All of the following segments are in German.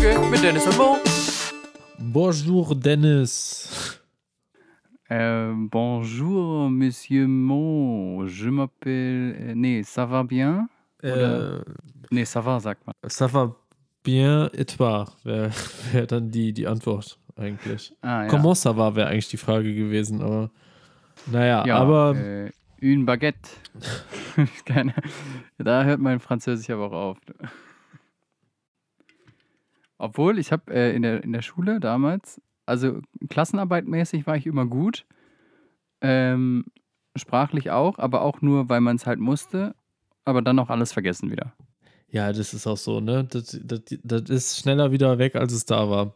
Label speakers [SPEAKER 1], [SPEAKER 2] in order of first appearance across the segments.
[SPEAKER 1] Folge mit Dennis und Mo.
[SPEAKER 2] Bonjour, Dennis.
[SPEAKER 3] Euh, bonjour, Monsieur Mo. Je m'appelle. äh, Nee, ça va bien?
[SPEAKER 2] Äh,
[SPEAKER 3] Nee, ça va, sagt man.
[SPEAKER 2] ça va bien et toi? Wäre wär dann die, die Antwort eigentlich.
[SPEAKER 3] Ah, ja.
[SPEAKER 2] Comment ça va wäre eigentlich die Frage gewesen, aber naja,
[SPEAKER 3] ja,
[SPEAKER 2] aber
[SPEAKER 3] Äh, une Baguette. Keine, da hört mein Französisch aber auch auf. Obwohl, ich habe äh, in, der, in der Schule damals, also klassenarbeitmäßig war ich immer gut. Ähm, sprachlich auch, aber auch nur, weil man es halt musste. Aber dann auch alles vergessen wieder.
[SPEAKER 2] ja, das ist auch so, ne? Das, das, das ist schneller wieder weg, als es da war.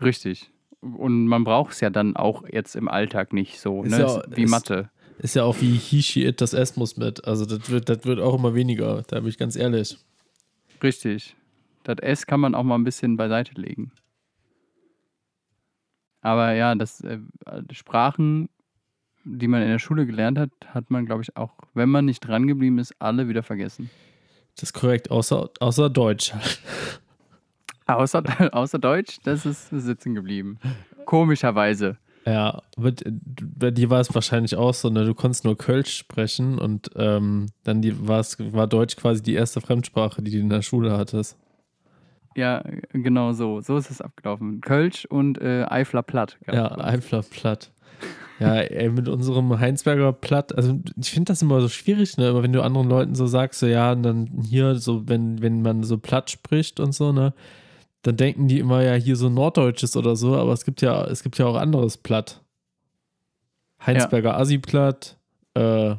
[SPEAKER 3] Richtig. Und man braucht es ja dann auch jetzt im Alltag nicht so,
[SPEAKER 2] Ist
[SPEAKER 3] ne?
[SPEAKER 2] ja
[SPEAKER 3] wie
[SPEAKER 2] ist-
[SPEAKER 3] Mathe.
[SPEAKER 2] Ist ja auch wie he, she, it, das S muss mit. Also das wird, das wird auch immer weniger, da bin ich ganz ehrlich.
[SPEAKER 3] Richtig. Das S kann man auch mal ein bisschen beiseite legen. Aber ja, das äh, Sprachen, die man in der Schule gelernt hat, hat man, glaube ich, auch, wenn man nicht dran geblieben ist, alle wieder vergessen.
[SPEAKER 2] Das ist korrekt, außer, außer Deutsch.
[SPEAKER 3] Außer, außer Deutsch, das ist sitzen geblieben. Komischerweise.
[SPEAKER 2] Ja, d- bei dir war es wahrscheinlich auch so, ne? Du konntest nur Kölsch sprechen und ähm, dann die, war Deutsch quasi die erste Fremdsprache, die du in der Schule hattest.
[SPEAKER 3] Ja, genau so. So ist es abgelaufen. Kölsch und äh, Eifler Platt.
[SPEAKER 2] Ja. Eifler Platt. Ja, ey, mit unserem Heinsberger Platt, also ich finde das immer so schwierig, ne? Aber wenn du anderen Leuten so sagst, so ja, und dann hier, so, wenn, wenn man so platt spricht und so, ne, dann denken die immer ja hier so Norddeutsches oder so, aber es gibt ja, es gibt ja auch anderes Platt. Heinsberger Assi-Platt, äh,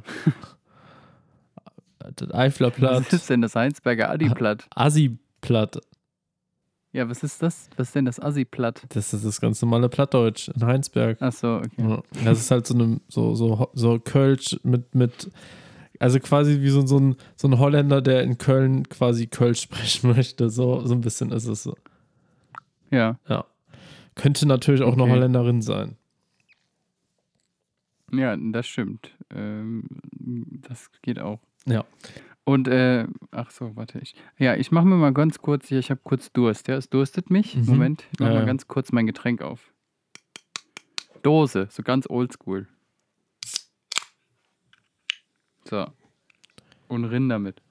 [SPEAKER 2] das Eifler Platt,
[SPEAKER 3] Was ist denn das Heinsberger Adi-Platt?
[SPEAKER 2] Assi-Platt.
[SPEAKER 3] Ja, was ist das? Was ist denn das Assi-Platt?
[SPEAKER 2] Das ist das ganz normale Plattdeutsch in Heinsberg.
[SPEAKER 3] Achso, okay.
[SPEAKER 2] Ja, das ist halt so eine, so, so, so Kölsch mit, mit, also quasi wie so, so, ein, so ein Holländer, der in Köln quasi Kölsch sprechen möchte. So, so ein bisschen ist es so.
[SPEAKER 3] Ja.
[SPEAKER 2] Ja. Könnte natürlich auch eine
[SPEAKER 3] Okay.
[SPEAKER 2] Holländerin sein.
[SPEAKER 3] Ja, das stimmt. Ähm, das geht auch.
[SPEAKER 2] Ja.
[SPEAKER 3] Und, äh, ach so, warte ich. Ja, ich mache mir mal ganz kurz hier, ich habe kurz Durst, ja, es durstet mich.
[SPEAKER 2] Mhm.
[SPEAKER 3] Moment, ich mache
[SPEAKER 2] Ja,
[SPEAKER 3] mal ganz kurz mein Getränk auf. Dose, so ganz oldschool. So. Und rinn damit.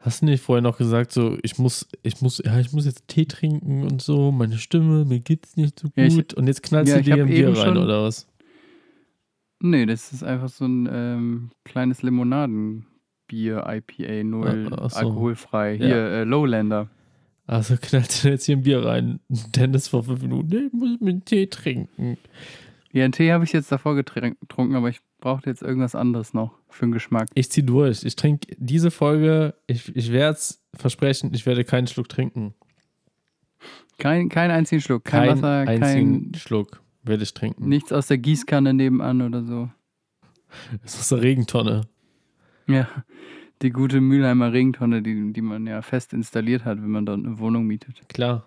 [SPEAKER 2] Hast du nicht vorher noch gesagt, so, ich muss, ich muss, ja, ich muss jetzt Tee trinken und so, meine Stimme, mir geht's nicht so gut.
[SPEAKER 3] Ja, ich-
[SPEAKER 2] und jetzt knallst
[SPEAKER 3] ja,
[SPEAKER 2] du Bier rein,
[SPEAKER 3] schon-
[SPEAKER 2] oder was?
[SPEAKER 3] Nee, das ist einfach so ein ähm, kleines Limonadenbier, IPA, null,
[SPEAKER 2] Ah, ach so.
[SPEAKER 3] alkoholfrei.
[SPEAKER 2] Ja.
[SPEAKER 3] Hier, äh, Lowlander.
[SPEAKER 2] Also knallst du jetzt hier ein Bier rein. Dennis vor fünf Minuten, nee, ich muss mir einen Tee trinken.
[SPEAKER 3] Ja, einen Tee habe ich jetzt davor getrunken, aber ich brauchte jetzt irgendwas anderes noch für den Geschmack.
[SPEAKER 2] Ich zieh durch. Ich trinke diese Folge, ich, ich werde es versprechen, ich werde keinen Schluck trinken.
[SPEAKER 3] Kein, kein einzigen Schluck, kein,
[SPEAKER 2] Keinen
[SPEAKER 3] Wasser,
[SPEAKER 2] einzigen
[SPEAKER 3] kein
[SPEAKER 2] Schluck werde ich trinken.
[SPEAKER 3] nichts aus der Gießkanne nebenan oder so.
[SPEAKER 2] Das ist eine Regentonne.
[SPEAKER 3] Ja, die gute Mülheimer Regentonne, die, die man ja fest installiert hat, wenn man dort eine Wohnung mietet.
[SPEAKER 2] Klar.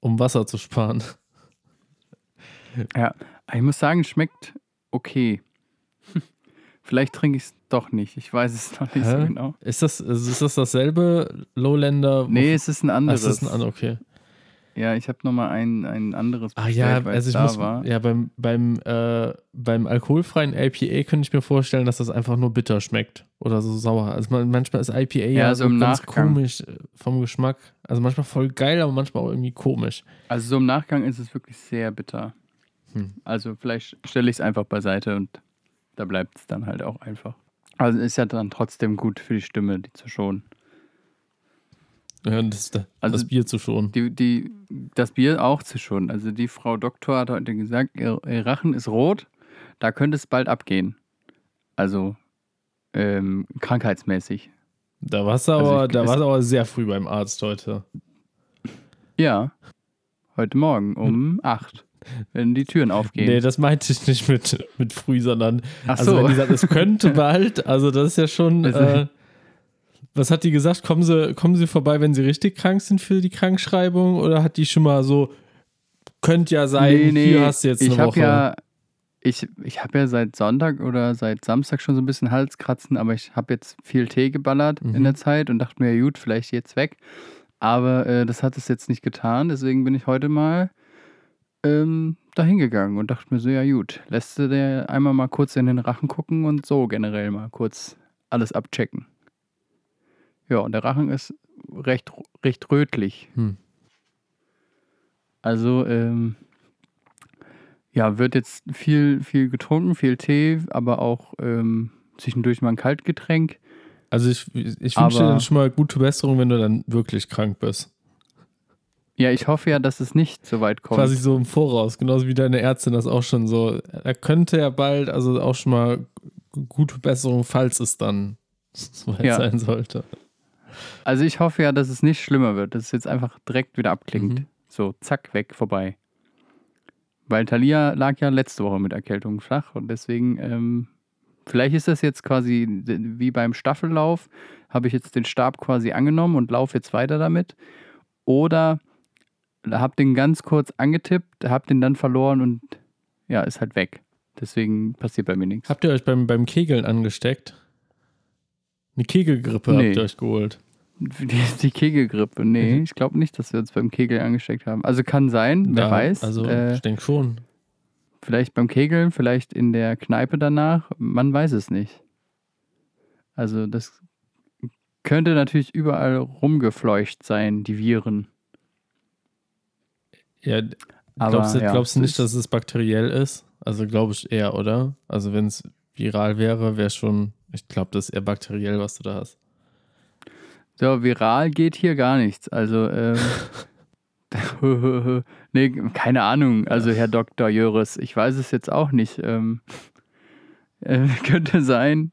[SPEAKER 2] Um Wasser zu sparen.
[SPEAKER 3] Aber ich muss sagen, schmeckt okay. Vielleicht trinke ich es doch nicht. Ich weiß es noch nicht so
[SPEAKER 2] Hä?
[SPEAKER 3] genau.
[SPEAKER 2] Ist das, ist das dasselbe Lowlander?
[SPEAKER 3] Nee, es ist ein
[SPEAKER 2] Ah,
[SPEAKER 3] anderes.
[SPEAKER 2] es ist ein anderes, okay.
[SPEAKER 3] Ja, ich habe nochmal ein, ein anderes
[SPEAKER 2] Ah ja,
[SPEAKER 3] weil
[SPEAKER 2] also
[SPEAKER 3] es
[SPEAKER 2] ich
[SPEAKER 3] da
[SPEAKER 2] muss,
[SPEAKER 3] war.
[SPEAKER 2] ja, beim, beim, äh, beim alkoholfreien IPA könnte ich mir vorstellen, dass das einfach nur bitter schmeckt oder so sauer. Also man, manchmal ist IPA ja,
[SPEAKER 3] Ja,
[SPEAKER 2] so
[SPEAKER 3] so im
[SPEAKER 2] ganz
[SPEAKER 3] Nachgang.
[SPEAKER 2] komisch äh, vom Geschmack. Also manchmal voll geil, aber manchmal auch irgendwie komisch.
[SPEAKER 3] Also so im Nachgang ist es wirklich sehr bitter.
[SPEAKER 2] Hm.
[SPEAKER 3] Also vielleicht stelle ich es einfach beiseite und da bleibt es dann halt auch einfach. Also ist ja dann trotzdem gut für die Stimme, die zu schonen.
[SPEAKER 2] Ja, das, das,
[SPEAKER 3] Also
[SPEAKER 2] Bier zu schonen.
[SPEAKER 3] Die, die, das Bier auch zu schonen. Also die Frau Doktor hat heute gesagt, ihr, ihr Rachen ist rot, da könnte es bald abgehen. Also ähm, krankheitsmäßig.
[SPEAKER 2] Da warst du
[SPEAKER 3] Also
[SPEAKER 2] aber,
[SPEAKER 3] ich-
[SPEAKER 2] da
[SPEAKER 3] es-
[SPEAKER 2] warst aber sehr früh beim Arzt heute.
[SPEAKER 3] Ja, heute Morgen um 8, wenn die Türen aufgehen.
[SPEAKER 2] Nee, das meinte ich nicht mit, mit früh, sondern
[SPEAKER 3] Ach
[SPEAKER 2] also
[SPEAKER 3] so.
[SPEAKER 2] wenn die sagt, es könnte bald, also das ist ja schon.
[SPEAKER 3] Also-
[SPEAKER 2] Äh, was hat die gesagt? Kommen sie, kommen sie vorbei, wenn sie richtig krank sind für die Krankschreibung? Oder hat die schon mal so, könnte ja sein, hier hast du jetzt eine
[SPEAKER 3] ich habe
[SPEAKER 2] Woche.
[SPEAKER 3] ja, ich, ich habe ja seit Sonntag oder seit Samstag schon so ein bisschen Halskratzen, aber ich habe jetzt viel Tee geballert
[SPEAKER 2] Mhm.
[SPEAKER 3] in der Zeit und dachte mir, gut, vielleicht jetzt weg. Aber äh, das hat es jetzt nicht getan. Deswegen bin ich heute mal ähm, dahin gegangen und dachte mir so, ja gut, lässt du dir einmal mal kurz in den Rachen gucken und so generell mal kurz alles abchecken. Ja, und der Rachen ist recht, recht rötlich.
[SPEAKER 2] Hm.
[SPEAKER 3] Also, ähm, ja, wird jetzt viel, viel getrunken, viel Tee, aber auch ähm, zwischendurch mal ein Kaltgetränk.
[SPEAKER 2] Also ich, ich wünsche dir dann schon mal gute Besserung, wenn du dann wirklich krank bist.
[SPEAKER 3] Ja, ich hoffe ja, dass es nicht so weit kommt.
[SPEAKER 2] Quasi so im Voraus, genauso wie deine Ärztin das auch schon so. Er könnte ja bald, also auch schon mal gute Besserung, falls es dann so weit
[SPEAKER 3] Ja.
[SPEAKER 2] sein sollte.
[SPEAKER 3] Also ich hoffe ja, dass es nicht schlimmer wird, dass es jetzt einfach direkt wieder abklingt.
[SPEAKER 2] Mhm.
[SPEAKER 3] So, zack, weg, vorbei. Weil Thalia lag ja letzte Woche mit Erkältung flach und deswegen, ähm, vielleicht ist das jetzt quasi wie beim Staffellauf, habe ich jetzt den Stab quasi angenommen und laufe jetzt weiter damit. Oder habe den ganz kurz angetippt, habe den dann verloren und ja, ist halt weg. Deswegen passiert bei mir nichts.
[SPEAKER 2] Habt ihr euch beim, beim Kegeln angesteckt? Eine Kegelgrippe
[SPEAKER 3] Nee.
[SPEAKER 2] habt ihr euch geholt.
[SPEAKER 3] Die, die Kegelgrippe, nee,
[SPEAKER 2] Mhm.
[SPEAKER 3] ich glaube nicht, dass wir uns beim Kegeln angesteckt haben. Also kann sein, wer
[SPEAKER 2] Ja,
[SPEAKER 3] weiß.
[SPEAKER 2] Also
[SPEAKER 3] äh,
[SPEAKER 2] ich denke schon.
[SPEAKER 3] vielleicht beim Kegeln, vielleicht in der Kneipe danach, man weiß es nicht. Also das könnte natürlich überall rumgefleucht sein, die Viren.
[SPEAKER 2] Ja,
[SPEAKER 3] Aber
[SPEAKER 2] glaubst du,
[SPEAKER 3] ja,
[SPEAKER 2] glaubst du nicht, dass es bakteriell ist? Also glaube ich eher, oder? Also wenn es viral wäre, wäre schon, ich glaube, das ist eher bakteriell, was du da hast.
[SPEAKER 3] So, viral geht hier gar nichts. Also, ähm, nee, keine Ahnung. Also, Herr Dr. Jöris, ich weiß es jetzt auch nicht. Ähm, äh, könnte sein.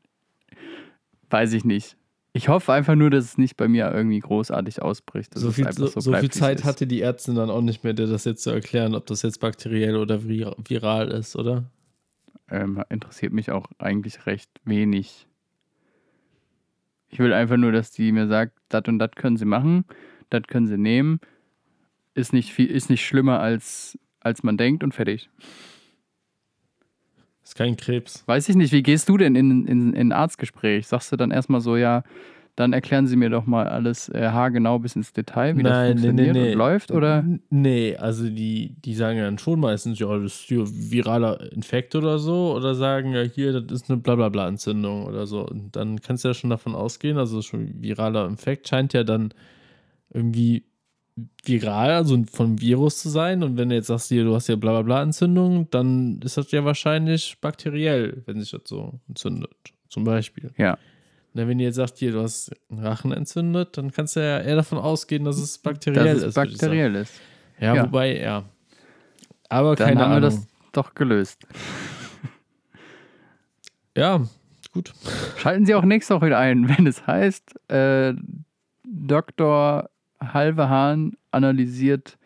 [SPEAKER 3] Weiß ich nicht. Ich hoffe einfach nur, dass es nicht bei mir irgendwie großartig ausbricht.
[SPEAKER 2] So viel, so, so
[SPEAKER 3] bleibt,
[SPEAKER 2] viel Zeit hatte die Ärztin dann auch nicht mehr, dir das jetzt zu erklären, ob das jetzt bakteriell oder vir viral ist, oder?
[SPEAKER 3] ähm, interessiert mich auch eigentlich recht wenig. Ich will einfach nur, dass die mir sagt, das und das können sie machen, das können sie nehmen. Ist nicht, viel, ist nicht schlimmer, als, als man denkt und fertig.
[SPEAKER 2] Ist kein Krebs.
[SPEAKER 3] Weiß ich nicht, wie gehst du denn in, in, in ein Arztgespräch? Sagst du dann erstmal so, ja, dann erklären Sie mir doch mal alles äh, haargenau bis ins Detail, wie
[SPEAKER 2] Nein,
[SPEAKER 3] das
[SPEAKER 2] nee, nee,
[SPEAKER 3] funktioniert
[SPEAKER 2] nee.
[SPEAKER 3] und läuft? Oder?
[SPEAKER 2] Nee, also die, die sagen dann schon meistens, ja, das ist hier viraler Infekt oder so, oder sagen, ja, hier, das ist eine Blablabla-Entzündung oder so. Und dann kannst du ja schon davon ausgehen, also schon viraler Infekt scheint ja dann irgendwie viral, also vom Virus zu sein. Und wenn du jetzt sagst, hier, du hast ja Blablabla-Entzündung, dann ist das ja wahrscheinlich bakteriell, wenn sich das so entzündet, zum Beispiel.
[SPEAKER 3] Ja.
[SPEAKER 2] Na, wenn ihr jetzt sagt, hier, du hast einen Rachen entzündet, dann kannst du ja eher davon ausgehen, dass es bakteriell
[SPEAKER 3] Dass
[SPEAKER 2] ist.
[SPEAKER 3] es
[SPEAKER 2] sagen.
[SPEAKER 3] bakteriell ist.
[SPEAKER 2] Ja,
[SPEAKER 3] Ja.
[SPEAKER 2] wobei, ja. Aber
[SPEAKER 3] Dann
[SPEAKER 2] keine
[SPEAKER 3] haben wir
[SPEAKER 2] Ahnung.
[SPEAKER 3] das doch gelöst.
[SPEAKER 2] ja, gut.
[SPEAKER 3] Schalten Sie auch nächste Woche wieder ein, wenn es heißt, äh, Dr. Halve Hahn analysiert,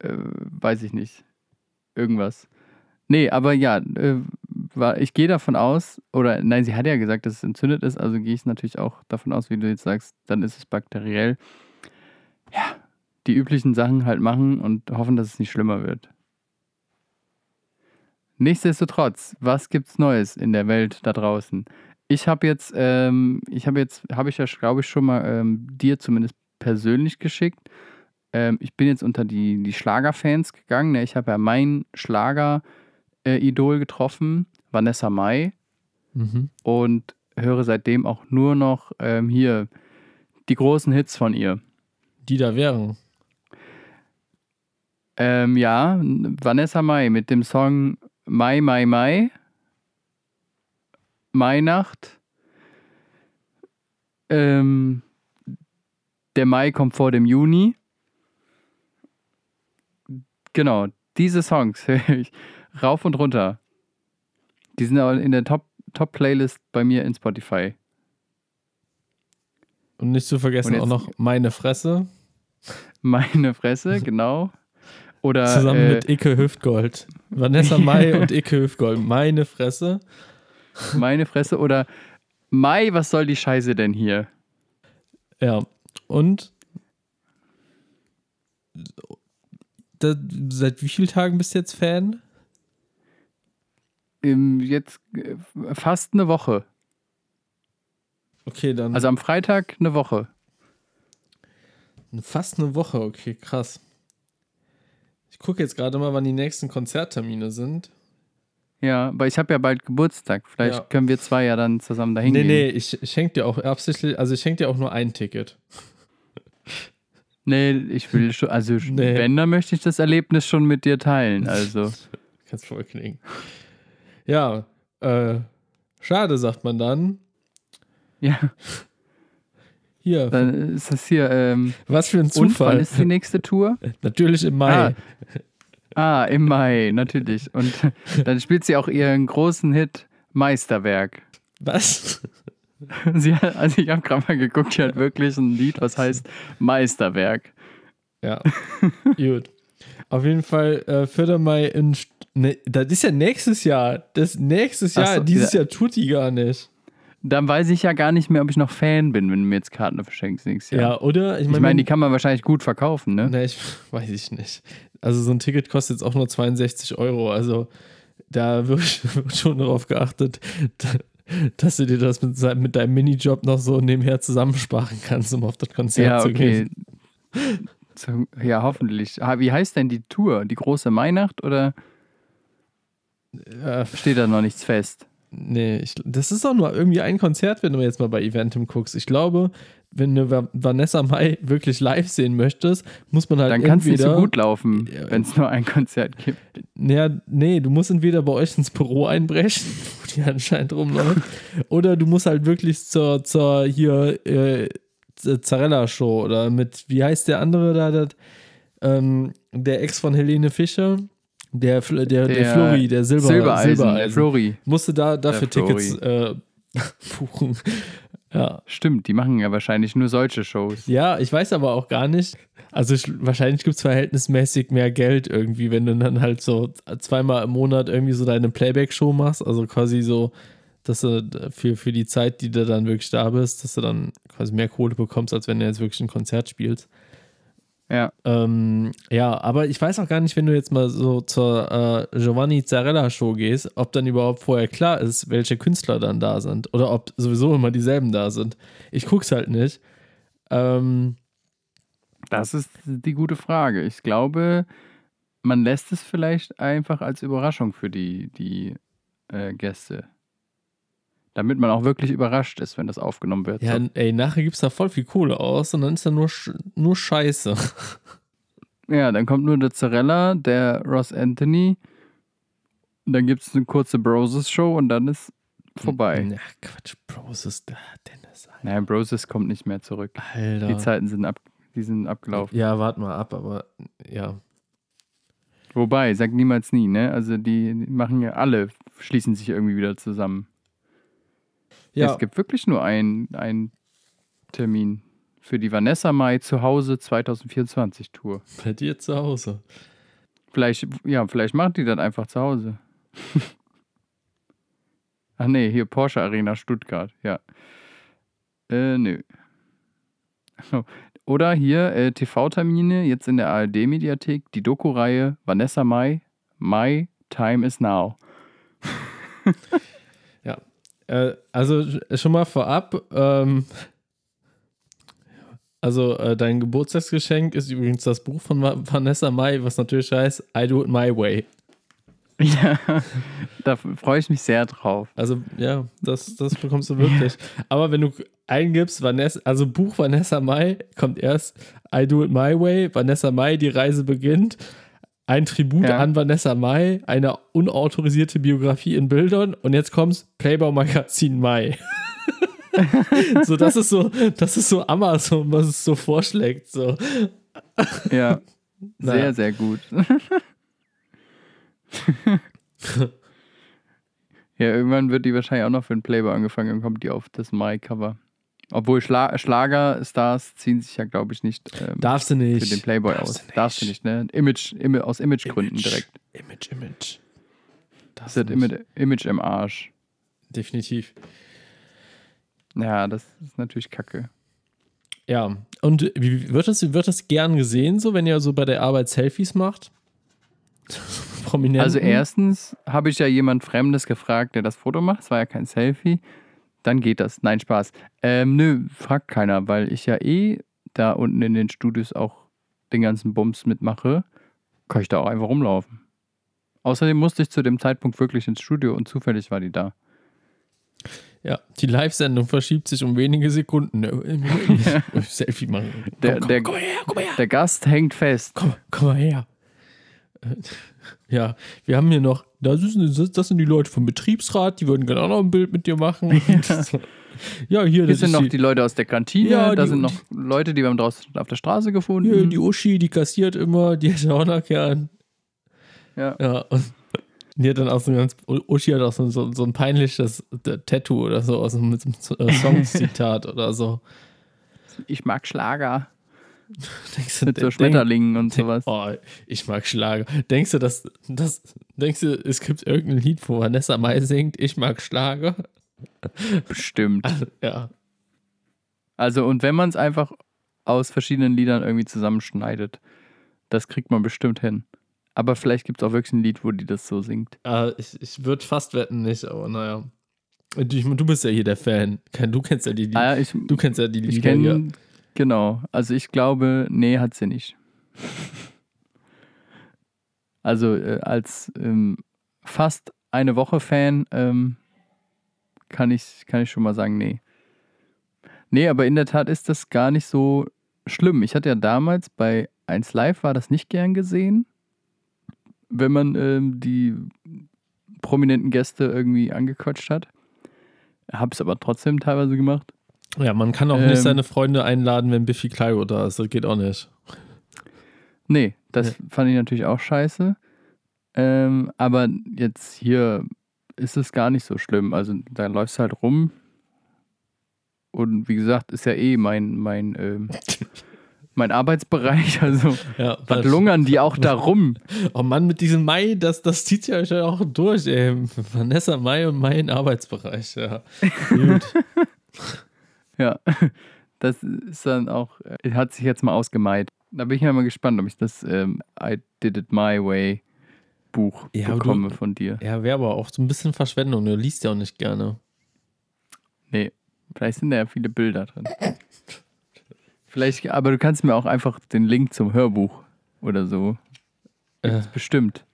[SPEAKER 3] äh, weiß ich nicht, irgendwas. Nee, aber ja, äh, war, ich gehe davon aus, oder nein, sie hat ja gesagt, dass es entzündet ist, also gehe ich natürlich auch davon aus, wie du jetzt sagst, dann ist es bakteriell. Ja, die üblichen Sachen halt machen und hoffen, dass es nicht schlimmer wird. Nichtsdestotrotz, was gibt's Neues in der Welt da draußen? Ich habe jetzt, ähm, ich habe jetzt, habe ich ja, glaube ich, schon mal ähm, dir zumindest persönlich geschickt. Ähm, ich bin jetzt unter die, die Schlagerfans gegangen. Ne? Ich habe ja mein Schlager-Idol getroffen, Vanessa Mai,
[SPEAKER 2] Mhm.
[SPEAKER 3] und höre seitdem auch nur noch ähm, hier die großen Hits von ihr.
[SPEAKER 2] Die da wären.
[SPEAKER 3] Ähm, ja, Vanessa Mai mit dem Song Mai, Mai, Mai. Mainacht. Ähm, der Mai kommt vor dem Juni. Genau, diese Songs höre ich rauf und runter. Die sind auch in der Top- Top-Playlist bei mir in Spotify.
[SPEAKER 2] Und nicht zu vergessen auch noch meine Fresse.
[SPEAKER 3] Meine Fresse, genau. Oder
[SPEAKER 2] Zusammen
[SPEAKER 3] äh,
[SPEAKER 2] mit Icke Hüftgold. Vanessa Mai und Icke Hüftgold. Meine Fresse.
[SPEAKER 3] meine Fresse oder Mai, was soll die Scheiße denn hier?
[SPEAKER 2] Ja. Und da, seit wie vielen Tagen bist du jetzt Fan?
[SPEAKER 3] Jetzt äh, fast eine Woche.
[SPEAKER 2] Okay, dann.
[SPEAKER 3] Also am Freitag eine Woche.
[SPEAKER 2] Fast eine Woche, okay, krass. Ich gucke jetzt gerade mal, wann die nächsten Konzerttermine sind.
[SPEAKER 3] Ja, aber ich habe ja bald Geburtstag. Vielleicht
[SPEAKER 2] Ja.
[SPEAKER 3] können wir zwei ja dann zusammen dahin
[SPEAKER 2] Nee,
[SPEAKER 3] gehen.
[SPEAKER 2] nee, ich schenke dir auch absichtlich, also ich schenke dir auch nur ein Ticket.
[SPEAKER 3] Nee, ich will schon, also
[SPEAKER 2] Nee.
[SPEAKER 3] wenn, dann möchte ich das Erlebnis schon mit dir teilen. Also,
[SPEAKER 2] Kannst voll klingen. Ja, äh, schade, sagt man dann.
[SPEAKER 3] ja,
[SPEAKER 2] Hier,
[SPEAKER 3] dann ist das hier. Ähm,
[SPEAKER 2] was für ein
[SPEAKER 3] und wann
[SPEAKER 2] Zufall.
[SPEAKER 3] ist die nächste Tour?
[SPEAKER 2] Natürlich im Mai.
[SPEAKER 3] Ah, im Mai, natürlich. Und dann spielt sie auch ihren großen Hit Meisterwerk.
[SPEAKER 2] Was?
[SPEAKER 3] Sie hat, also ich habe gerade mal geguckt, die hat wirklich ein Lied, was heißt Meisterwerk.
[SPEAKER 2] Ja, gut. Auf jeden Fall äh, 4. Mai in. Ne, das ist ja nächstes Jahr. Das nächstes Jahr.
[SPEAKER 3] so,
[SPEAKER 2] Dieses
[SPEAKER 3] ja.
[SPEAKER 2] Jahr tut die gar nicht.
[SPEAKER 3] Dann weiß ich ja gar nicht mehr, ob ich noch Fan bin, wenn du mir jetzt Karten verschenkst nächstes
[SPEAKER 2] Ja,
[SPEAKER 3] Jahr.
[SPEAKER 2] oder?
[SPEAKER 3] ich meine, die kann man wahrscheinlich gut verkaufen, ne?
[SPEAKER 2] Ne, ich weiß ich nicht. Also so ein Ticket kostet jetzt auch nur 62 Euro. Also da wird schon darauf geachtet, dass du dir das mit, mit deinem Minijob noch so nebenher zusammensparen kannst, um auf das Konzert
[SPEAKER 3] Ja,
[SPEAKER 2] zu
[SPEAKER 3] okay.
[SPEAKER 2] gehen.
[SPEAKER 3] So, ja, hoffentlich. Wie heißt denn die Tour? Die große Weihnacht oder
[SPEAKER 2] Ja,
[SPEAKER 3] steht da noch nichts fest?
[SPEAKER 2] nee, ich, das ist auch nur irgendwie ein Konzert, wenn du jetzt mal bei Eventim guckst. Ich glaube, wenn du Va- Vanessa Mai wirklich live sehen möchtest, muss man halt
[SPEAKER 3] Dann kann es nicht so gut laufen,
[SPEAKER 2] Ja,
[SPEAKER 3] wenn es nur ein Konzert gibt.
[SPEAKER 2] Ja, nee, du musst entweder bei euch ins Büro einbrechen, wo die anscheinend rumläuft, oder du musst halt wirklich zur, zur hier äh, Zarella-Show oder mit, wie heißt der andere da, das, ähm, der Ex von Helene Fischer, der, der, der,
[SPEAKER 3] Der
[SPEAKER 2] Flori, der Silber,
[SPEAKER 3] Silbereisen,
[SPEAKER 2] Silbereisen.
[SPEAKER 3] der Flori.
[SPEAKER 2] Musste da dafür. Tickets äh, buchen. Ja.
[SPEAKER 3] Stimmt, die machen ja wahrscheinlich nur solche Shows.
[SPEAKER 2] ja, ich weiß aber auch gar nicht. Also ich, wahrscheinlich gibt es verhältnismäßig mehr Geld irgendwie, wenn du dann halt so zweimal im Monat irgendwie so deine Playback-Show machst. Also quasi so, dass du für, für die Zeit, die du dann wirklich da bist, dass du dann quasi mehr Kohle bekommst, als wenn du jetzt wirklich ein Konzert spielst.
[SPEAKER 3] Ja,
[SPEAKER 2] Ähm, ja, aber ich weiß auch gar nicht, wenn du jetzt mal so zur äh, Giovanni Zarella Show gehst, ob dann überhaupt vorher klar ist, welche Künstler dann da sind oder ob sowieso immer dieselben da sind. Ich guck's halt nicht. Ähm,
[SPEAKER 3] das ist die gute Frage. Ich glaube, man lässt es vielleicht einfach als Überraschung für die, die äh, Gäste. Damit man auch wirklich überrascht ist, wenn das aufgenommen wird.
[SPEAKER 2] ja,
[SPEAKER 3] So.
[SPEAKER 2] ey, nachher gibt's da voll viel Kohle aus und dann ist da nur, nur Scheiße.
[SPEAKER 3] Ja, dann kommt nur der Zarella, der Ross Anthony. Dann gibt es eine kurze Broses-Show und dann ist vorbei.
[SPEAKER 2] Ja, Quatsch, Bros ist da, Dennis.
[SPEAKER 3] Nein, Broses kommt nicht mehr zurück.
[SPEAKER 2] Alter.
[SPEAKER 3] Die Zeiten sind, ab, die sind abgelaufen.
[SPEAKER 2] Ja, warte mal ab, aber ja.
[SPEAKER 3] Wobei, sag niemals nie, ne? Also die machen ja alle, schließen sich irgendwie wieder zusammen.
[SPEAKER 2] Ja,
[SPEAKER 3] Es gibt wirklich nur einen, einen Termin für die Vanessa Mai zu Hause 2024 Tour.
[SPEAKER 2] bei dir zu Hause.
[SPEAKER 3] Vielleicht, ja, vielleicht macht die das einfach zu Hause. Ach nee, hier Porsche Arena Stuttgart, ja. Äh, nö. Oder hier äh, TV-Termine, jetzt in der ARD-Mediathek, die Doku-Reihe Vanessa Mai, My Time is Now.
[SPEAKER 2] Äh, also schon mal vorab, ähm, also äh, dein Geburtstagsgeschenk ist übrigens das Buch von Va- Vanessa Mai, was natürlich heißt I Do It My Way.
[SPEAKER 3] Ja, da freue ich mich sehr drauf.
[SPEAKER 2] Also ja, das, das bekommst du wirklich. Aber wenn du eingibst, Vanessa, also Buch Vanessa Mai, kommt erst I Do It My Way, Vanessa Mai, die Reise beginnt. Ein Tribut
[SPEAKER 3] Ja.
[SPEAKER 2] an Vanessa Mai, eine unautorisierte Biografie in Bildern und jetzt kommt's Playboy Magazin Mai. so, das ist so, das ist so Amazon, was es so vorschlägt. So.
[SPEAKER 3] Ja,
[SPEAKER 2] Naja.
[SPEAKER 3] sehr, sehr gut. ja, irgendwann wird die wahrscheinlich auch noch für den Playboy angefangen, dann kommt die auf das Mai-Cover. Obwohl Schla Schlagerstars ziehen sich ja, glaube ich, nicht ähm,
[SPEAKER 2] Darfst du nicht.
[SPEAKER 3] für den Playboy
[SPEAKER 2] Darfst
[SPEAKER 3] aus.
[SPEAKER 2] du
[SPEAKER 3] Darfst du nicht, ne? Image, Im aus Imagegründen
[SPEAKER 2] Image.
[SPEAKER 3] direkt.
[SPEAKER 2] Image, Image.
[SPEAKER 3] Das ist Image, Image im Arsch.
[SPEAKER 2] Definitiv.
[SPEAKER 3] Ja, das ist natürlich kacke.
[SPEAKER 2] Ja, und wie wird das, wird das gern gesehen, so wenn ihr so bei der Arbeit Selfies macht? Prominent.
[SPEAKER 3] Also erstens habe ich ja jemand Fremdes gefragt, der das Foto macht. Es war ja kein Selfie. Dann geht das. Nein, Spaß. Ähm, nö, fragt keiner, weil ich ja eh da unten in den Studios auch den ganzen Bums mitmache, kann ich da auch einfach rumlaufen. Außerdem musste ich zu dem Zeitpunkt wirklich ins Studio und zufällig war die da.
[SPEAKER 2] Ja, die Live-Sendung verschiebt sich um wenige Sekunden. Selfie machen.
[SPEAKER 3] Der,
[SPEAKER 2] komm,
[SPEAKER 3] der,
[SPEAKER 2] komm, komm her, komm her.
[SPEAKER 3] der Gast hängt fest.
[SPEAKER 2] Komm, komm mal her. Äh, Ja, wir haben hier noch, das, ist, das sind die Leute vom Betriebsrat, die würden gerne auch noch ein Bild mit dir machen. Ja, hier,
[SPEAKER 3] Hier
[SPEAKER 2] das
[SPEAKER 3] sind noch
[SPEAKER 2] die,
[SPEAKER 3] die Leute aus der Kantine,
[SPEAKER 2] Ja,
[SPEAKER 3] da
[SPEAKER 2] die-
[SPEAKER 3] sind noch Leute, die wir haben draußen auf der Straße gefunden.
[SPEAKER 2] hier, die Uschi, die kassiert immer, die hätte auch noch gern.
[SPEAKER 3] Ja.
[SPEAKER 2] Ja, und die hat dann auch so ein ganz, Uschi hat auch so, so, so ein peinliches äh, Tattoo oder so, aus, mit so einem äh, Songzitat oder so.
[SPEAKER 3] Ich mag Schlager
[SPEAKER 2] Denkst du,
[SPEAKER 3] mit so
[SPEAKER 2] denk-
[SPEAKER 3] Schmetterlingen und sowas.
[SPEAKER 2] Oh, ich mag Schlager. Denkst du, dass, dass, denkst du, es gibt irgendein Lied, wo Vanessa Mai singt, ich mag Schlager?
[SPEAKER 3] Bestimmt.
[SPEAKER 2] Ja.
[SPEAKER 3] Also, und wenn man es einfach aus verschiedenen Liedern irgendwie zusammenschneidet, das kriegt man bestimmt hin. Aber vielleicht gibt es auch wirklich ein Lied, wo die das so singt.
[SPEAKER 2] Äh, ich ich würde fast wetten nicht, aber naja. Du, ich, du bist ja hier der Fan. Du kennst ja die, die
[SPEAKER 3] Ah, ja, ich
[SPEAKER 2] du kennst ja die
[SPEAKER 3] ich
[SPEAKER 2] Lieder
[SPEAKER 3] kenne,
[SPEAKER 2] hier.
[SPEAKER 3] Genau. Also, ich glaube, nee, hat sie nicht. Also, äh, als ähm, fast eine Woche Fan ähm, kann, ich, kann ich schon mal sagen, nee. Nee, aber in der Tat ist das gar nicht so schlimm. Ich hatte ja damals bei 1 Live war das nicht gern gesehen, wenn man ähm, die prominenten Gäste irgendwie angequatscht hat. Habe es aber trotzdem teilweise gemacht.
[SPEAKER 2] Ja, man kann auch
[SPEAKER 3] Ähm,
[SPEAKER 2] nicht seine Freunde einladen, wenn Biffy Clyro da ist. Das geht auch nicht.
[SPEAKER 3] Nee, das fand ich natürlich auch scheiße. Ähm, aber jetzt hier ist es gar nicht so schlimm. Also da läufst du halt rum. Und wie gesagt, ist ja eh mein, mein, ähm, mein Arbeitsbereich. Also
[SPEAKER 2] Ja,
[SPEAKER 3] was lungern die auch da rum?
[SPEAKER 2] Oh Mann, mit diesem Mai, das, das zieht ja euch ja auch durch, ey. Vanessa Mai und mein Arbeitsbereich, ja. Gut.
[SPEAKER 3] Ja, das ist dann auch, äh, hat sich jetzt mal ausgemalt. Da bin ich ja mal gespannt, ob ich das ähm, I Did It My Way Buch
[SPEAKER 2] Ja, aber du-
[SPEAKER 3] bekomme von dir.
[SPEAKER 2] Ja, wäre aber auch so ein bisschen Verschwendung. Du liest ja auch nicht gerne.
[SPEAKER 3] Nee, vielleicht sind da ja viele Bilder drin. Vielleicht, aber du kannst mir auch einfach den Link zum Hörbuch oder so.
[SPEAKER 2] Äh,
[SPEAKER 3] Bestimmt.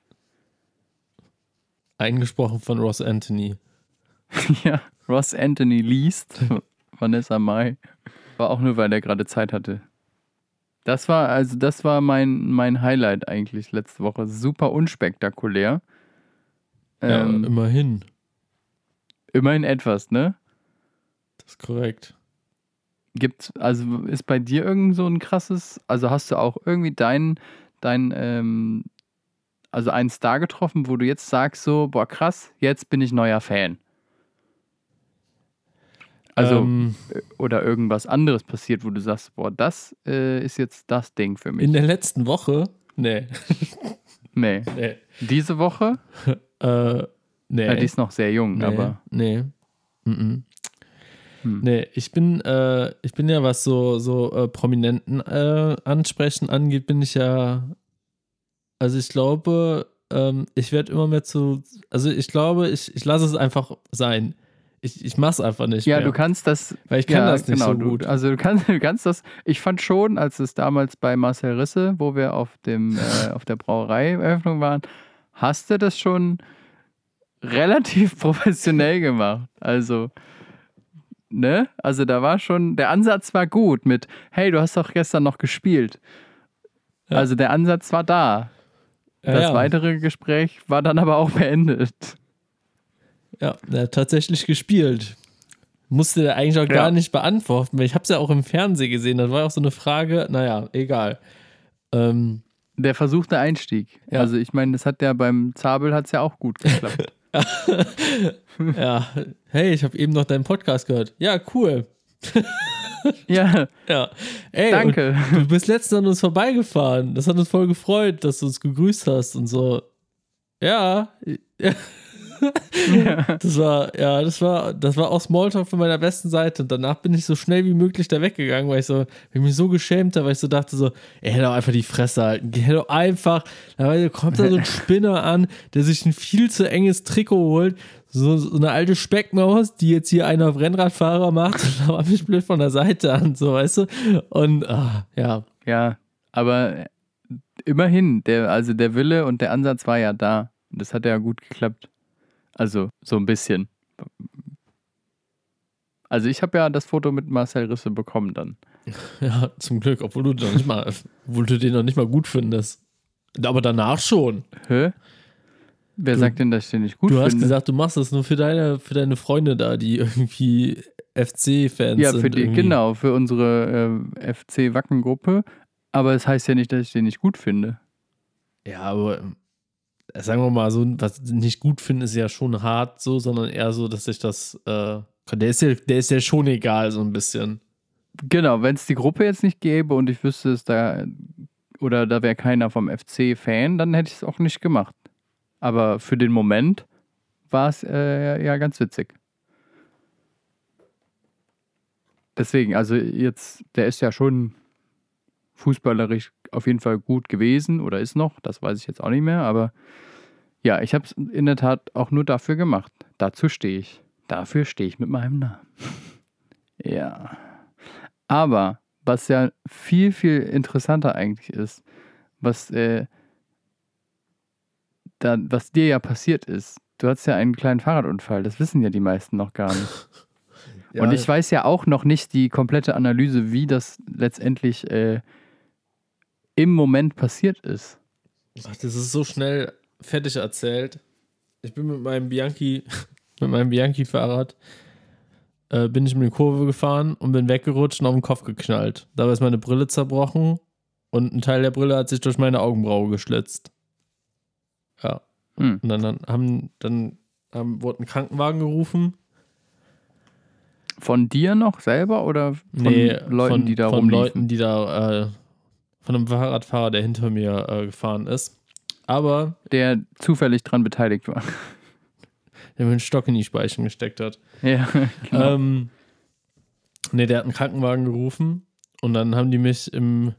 [SPEAKER 2] eingesprochen von Ross Anthony.
[SPEAKER 3] ja, Ross Anthony liest, Vanessa Mai. War auch nur, weil er gerade Zeit hatte. Das war, also das war mein, mein Highlight eigentlich letzte Woche. Super unspektakulär.
[SPEAKER 2] Ja,
[SPEAKER 3] Ähm,
[SPEAKER 2] immerhin.
[SPEAKER 3] immerhin etwas, ne?
[SPEAKER 2] Das ist korrekt.
[SPEAKER 3] Gibt's, also ist bei dir irgend so ein krasses, also hast du auch irgendwie deinen, dein, ähm, also einen Star getroffen, wo du jetzt sagst so, boah krass, jetzt bin ich neuer Fan. Also,
[SPEAKER 2] ähm,
[SPEAKER 3] äh, oder irgendwas anderes passiert, wo du sagst, boah, das äh, ist jetzt das Ding für mich.
[SPEAKER 2] in der letzten Woche? Nee.
[SPEAKER 3] nee.
[SPEAKER 2] Nee.
[SPEAKER 3] Diese Woche,
[SPEAKER 2] Äh, nee.
[SPEAKER 3] ja, die ist noch sehr jung,
[SPEAKER 2] nee.
[SPEAKER 3] aber
[SPEAKER 2] Nee. Mhm.
[SPEAKER 3] Hm.
[SPEAKER 2] Nee, ich bin, äh, ich bin ja, was so, so äh, Prominenten äh, ansprechen angeht, bin ich ja, also ich glaube, ähm, ich werde immer mehr zu, also ich glaube, ich, ich lasse es einfach sein. Ich, ich mache es einfach nicht
[SPEAKER 3] ja,
[SPEAKER 2] mehr.
[SPEAKER 3] du kannst das
[SPEAKER 2] weil ich kann
[SPEAKER 3] ja,
[SPEAKER 2] das nicht
[SPEAKER 3] genau,
[SPEAKER 2] so
[SPEAKER 3] du,
[SPEAKER 2] gut.
[SPEAKER 3] Also du kannst, du kannst das. Ich fand schon, als es damals bei Marcel Risse, wo wir auf dem äh, auf der Brauereieröffnung waren, hast du das schon relativ professionell gemacht. Also ne, also da war schon der Ansatz war gut mit, hey, du hast doch gestern noch gespielt.
[SPEAKER 2] Ja.
[SPEAKER 3] Also der Ansatz war da.
[SPEAKER 2] Ja,
[SPEAKER 3] Das weitere Gespräch war dann aber auch beendet.
[SPEAKER 2] Ja, hat tatsächlich gespielt. Musste der eigentlich auch
[SPEAKER 3] Ja.
[SPEAKER 2] gar nicht beantworten, weil ich habe es ja auch im Fernsehen gesehen. Das war auch so eine Frage, naja, egal. Ähm,
[SPEAKER 3] Der versuchte Einstieg.
[SPEAKER 2] Ja.
[SPEAKER 3] Also ich meine, das hat ja beim Zabel hat es ja auch gut geklappt.
[SPEAKER 2] ja, hey, ich habe eben noch deinen Podcast gehört. Ja, cool.
[SPEAKER 3] ja,
[SPEAKER 2] Ja, ey,
[SPEAKER 3] danke.
[SPEAKER 2] du bist letztens an uns vorbeigefahren. Das hat uns voll gefreut, dass du uns gegrüßt hast und so. Ja, ja. Das war, ja, das war, das war auch Smalltalk von meiner besten Seite. Und danach bin ich so schnell wie möglich da weggegangen, weil ich so, ich mich so geschämt habe, weil ich so dachte so, er hätte doch einfach die Fresse halten. Geh doch einfach, da kommt da so ein Spinner an, der sich ein viel zu enges Trikot holt, so, so eine alte Speckmaus, die jetzt hier einer auf Rennradfahrer macht und da mich blöd von der Seite an, so weißt du. Und ah, ja.
[SPEAKER 3] Ja, aber immerhin, der, also der Wille und der Ansatz war ja da. Das hat ja gut geklappt. Also so ein bisschen. Also ich habe ja das Foto mit Marcel Risse bekommen dann.
[SPEAKER 2] Ja, zum Glück, obwohl du, noch nicht mal, obwohl du den noch nicht mal gut findest. Aber danach schon.
[SPEAKER 3] Hä? Wer
[SPEAKER 2] Du-
[SPEAKER 3] sagt denn, dass ich den nicht gut
[SPEAKER 2] du
[SPEAKER 3] finde?
[SPEAKER 2] hast gesagt, du machst das nur für deine, für deine Freunde da, die irgendwie FC-Fans
[SPEAKER 3] ja,
[SPEAKER 2] sind.
[SPEAKER 3] für die,
[SPEAKER 2] irgendwie.
[SPEAKER 3] genau, für unsere äh, FC Wacken-Gruppe. Aber es heißt ja nicht, dass ich den nicht gut finde.
[SPEAKER 2] Ja, aber sagen wir mal so, was ich nicht gut finde, ist ja schon hart so, sondern eher so, dass ich das, äh, der ist ja, der ist ja schon egal, so ein bisschen.
[SPEAKER 3] Genau, wenn es die Gruppe jetzt nicht gäbe und ich wüsste es da oder da wäre keiner vom FC Fan, dann hätte ich es auch nicht gemacht. Aber für den Moment war es äh, ja ganz witzig. Deswegen, also jetzt, der ist ja schon fußballerisch auf jeden Fall gut gewesen oder ist noch, das weiß ich jetzt auch nicht mehr, aber ja, ich habe es in der Tat auch nur dafür gemacht. Dazu stehe ich. Dafür stehe ich mit meinem Namen. ja. Aber was ja viel, viel interessanter eigentlich ist, was, äh, da, was dir ja passiert ist, du hattest ja einen kleinen Fahrradunfall, das wissen ja die meisten noch gar nicht. Und ich weiß ja auch noch nicht die komplette Analyse, wie das letztendlich äh, im Moment passiert ist.
[SPEAKER 2] Ach, das ist so schnell fertig erzählt. Ich bin mit meinem Bianchi, mit meinem Bianchi-Fahrrad, äh, bin ich in die Kurve gefahren und bin weggerutscht und auf den Kopf geknallt. Dabei ist meine Brille zerbrochen und ein Teil der Brille hat sich durch meine Augenbraue geschlitzt. Ja.
[SPEAKER 3] Hm.
[SPEAKER 2] Und dann, dann haben, dann haben, wurde ein Krankenwagen gerufen.
[SPEAKER 3] Von dir noch selber oder von
[SPEAKER 2] nee,
[SPEAKER 3] Leuten,
[SPEAKER 2] von,
[SPEAKER 3] die da
[SPEAKER 2] von
[SPEAKER 3] rumliefen?
[SPEAKER 2] Leuten, die da, äh, von einem Fahrradfahrer, der hinter mir äh, gefahren ist. Aber
[SPEAKER 3] der zufällig dran beteiligt war.
[SPEAKER 2] der mir einen Stock in die Speichen gesteckt hat.
[SPEAKER 3] ja, genau.
[SPEAKER 2] Ähm, nee, der hat einen Krankenwagen gerufen und dann haben die mich im,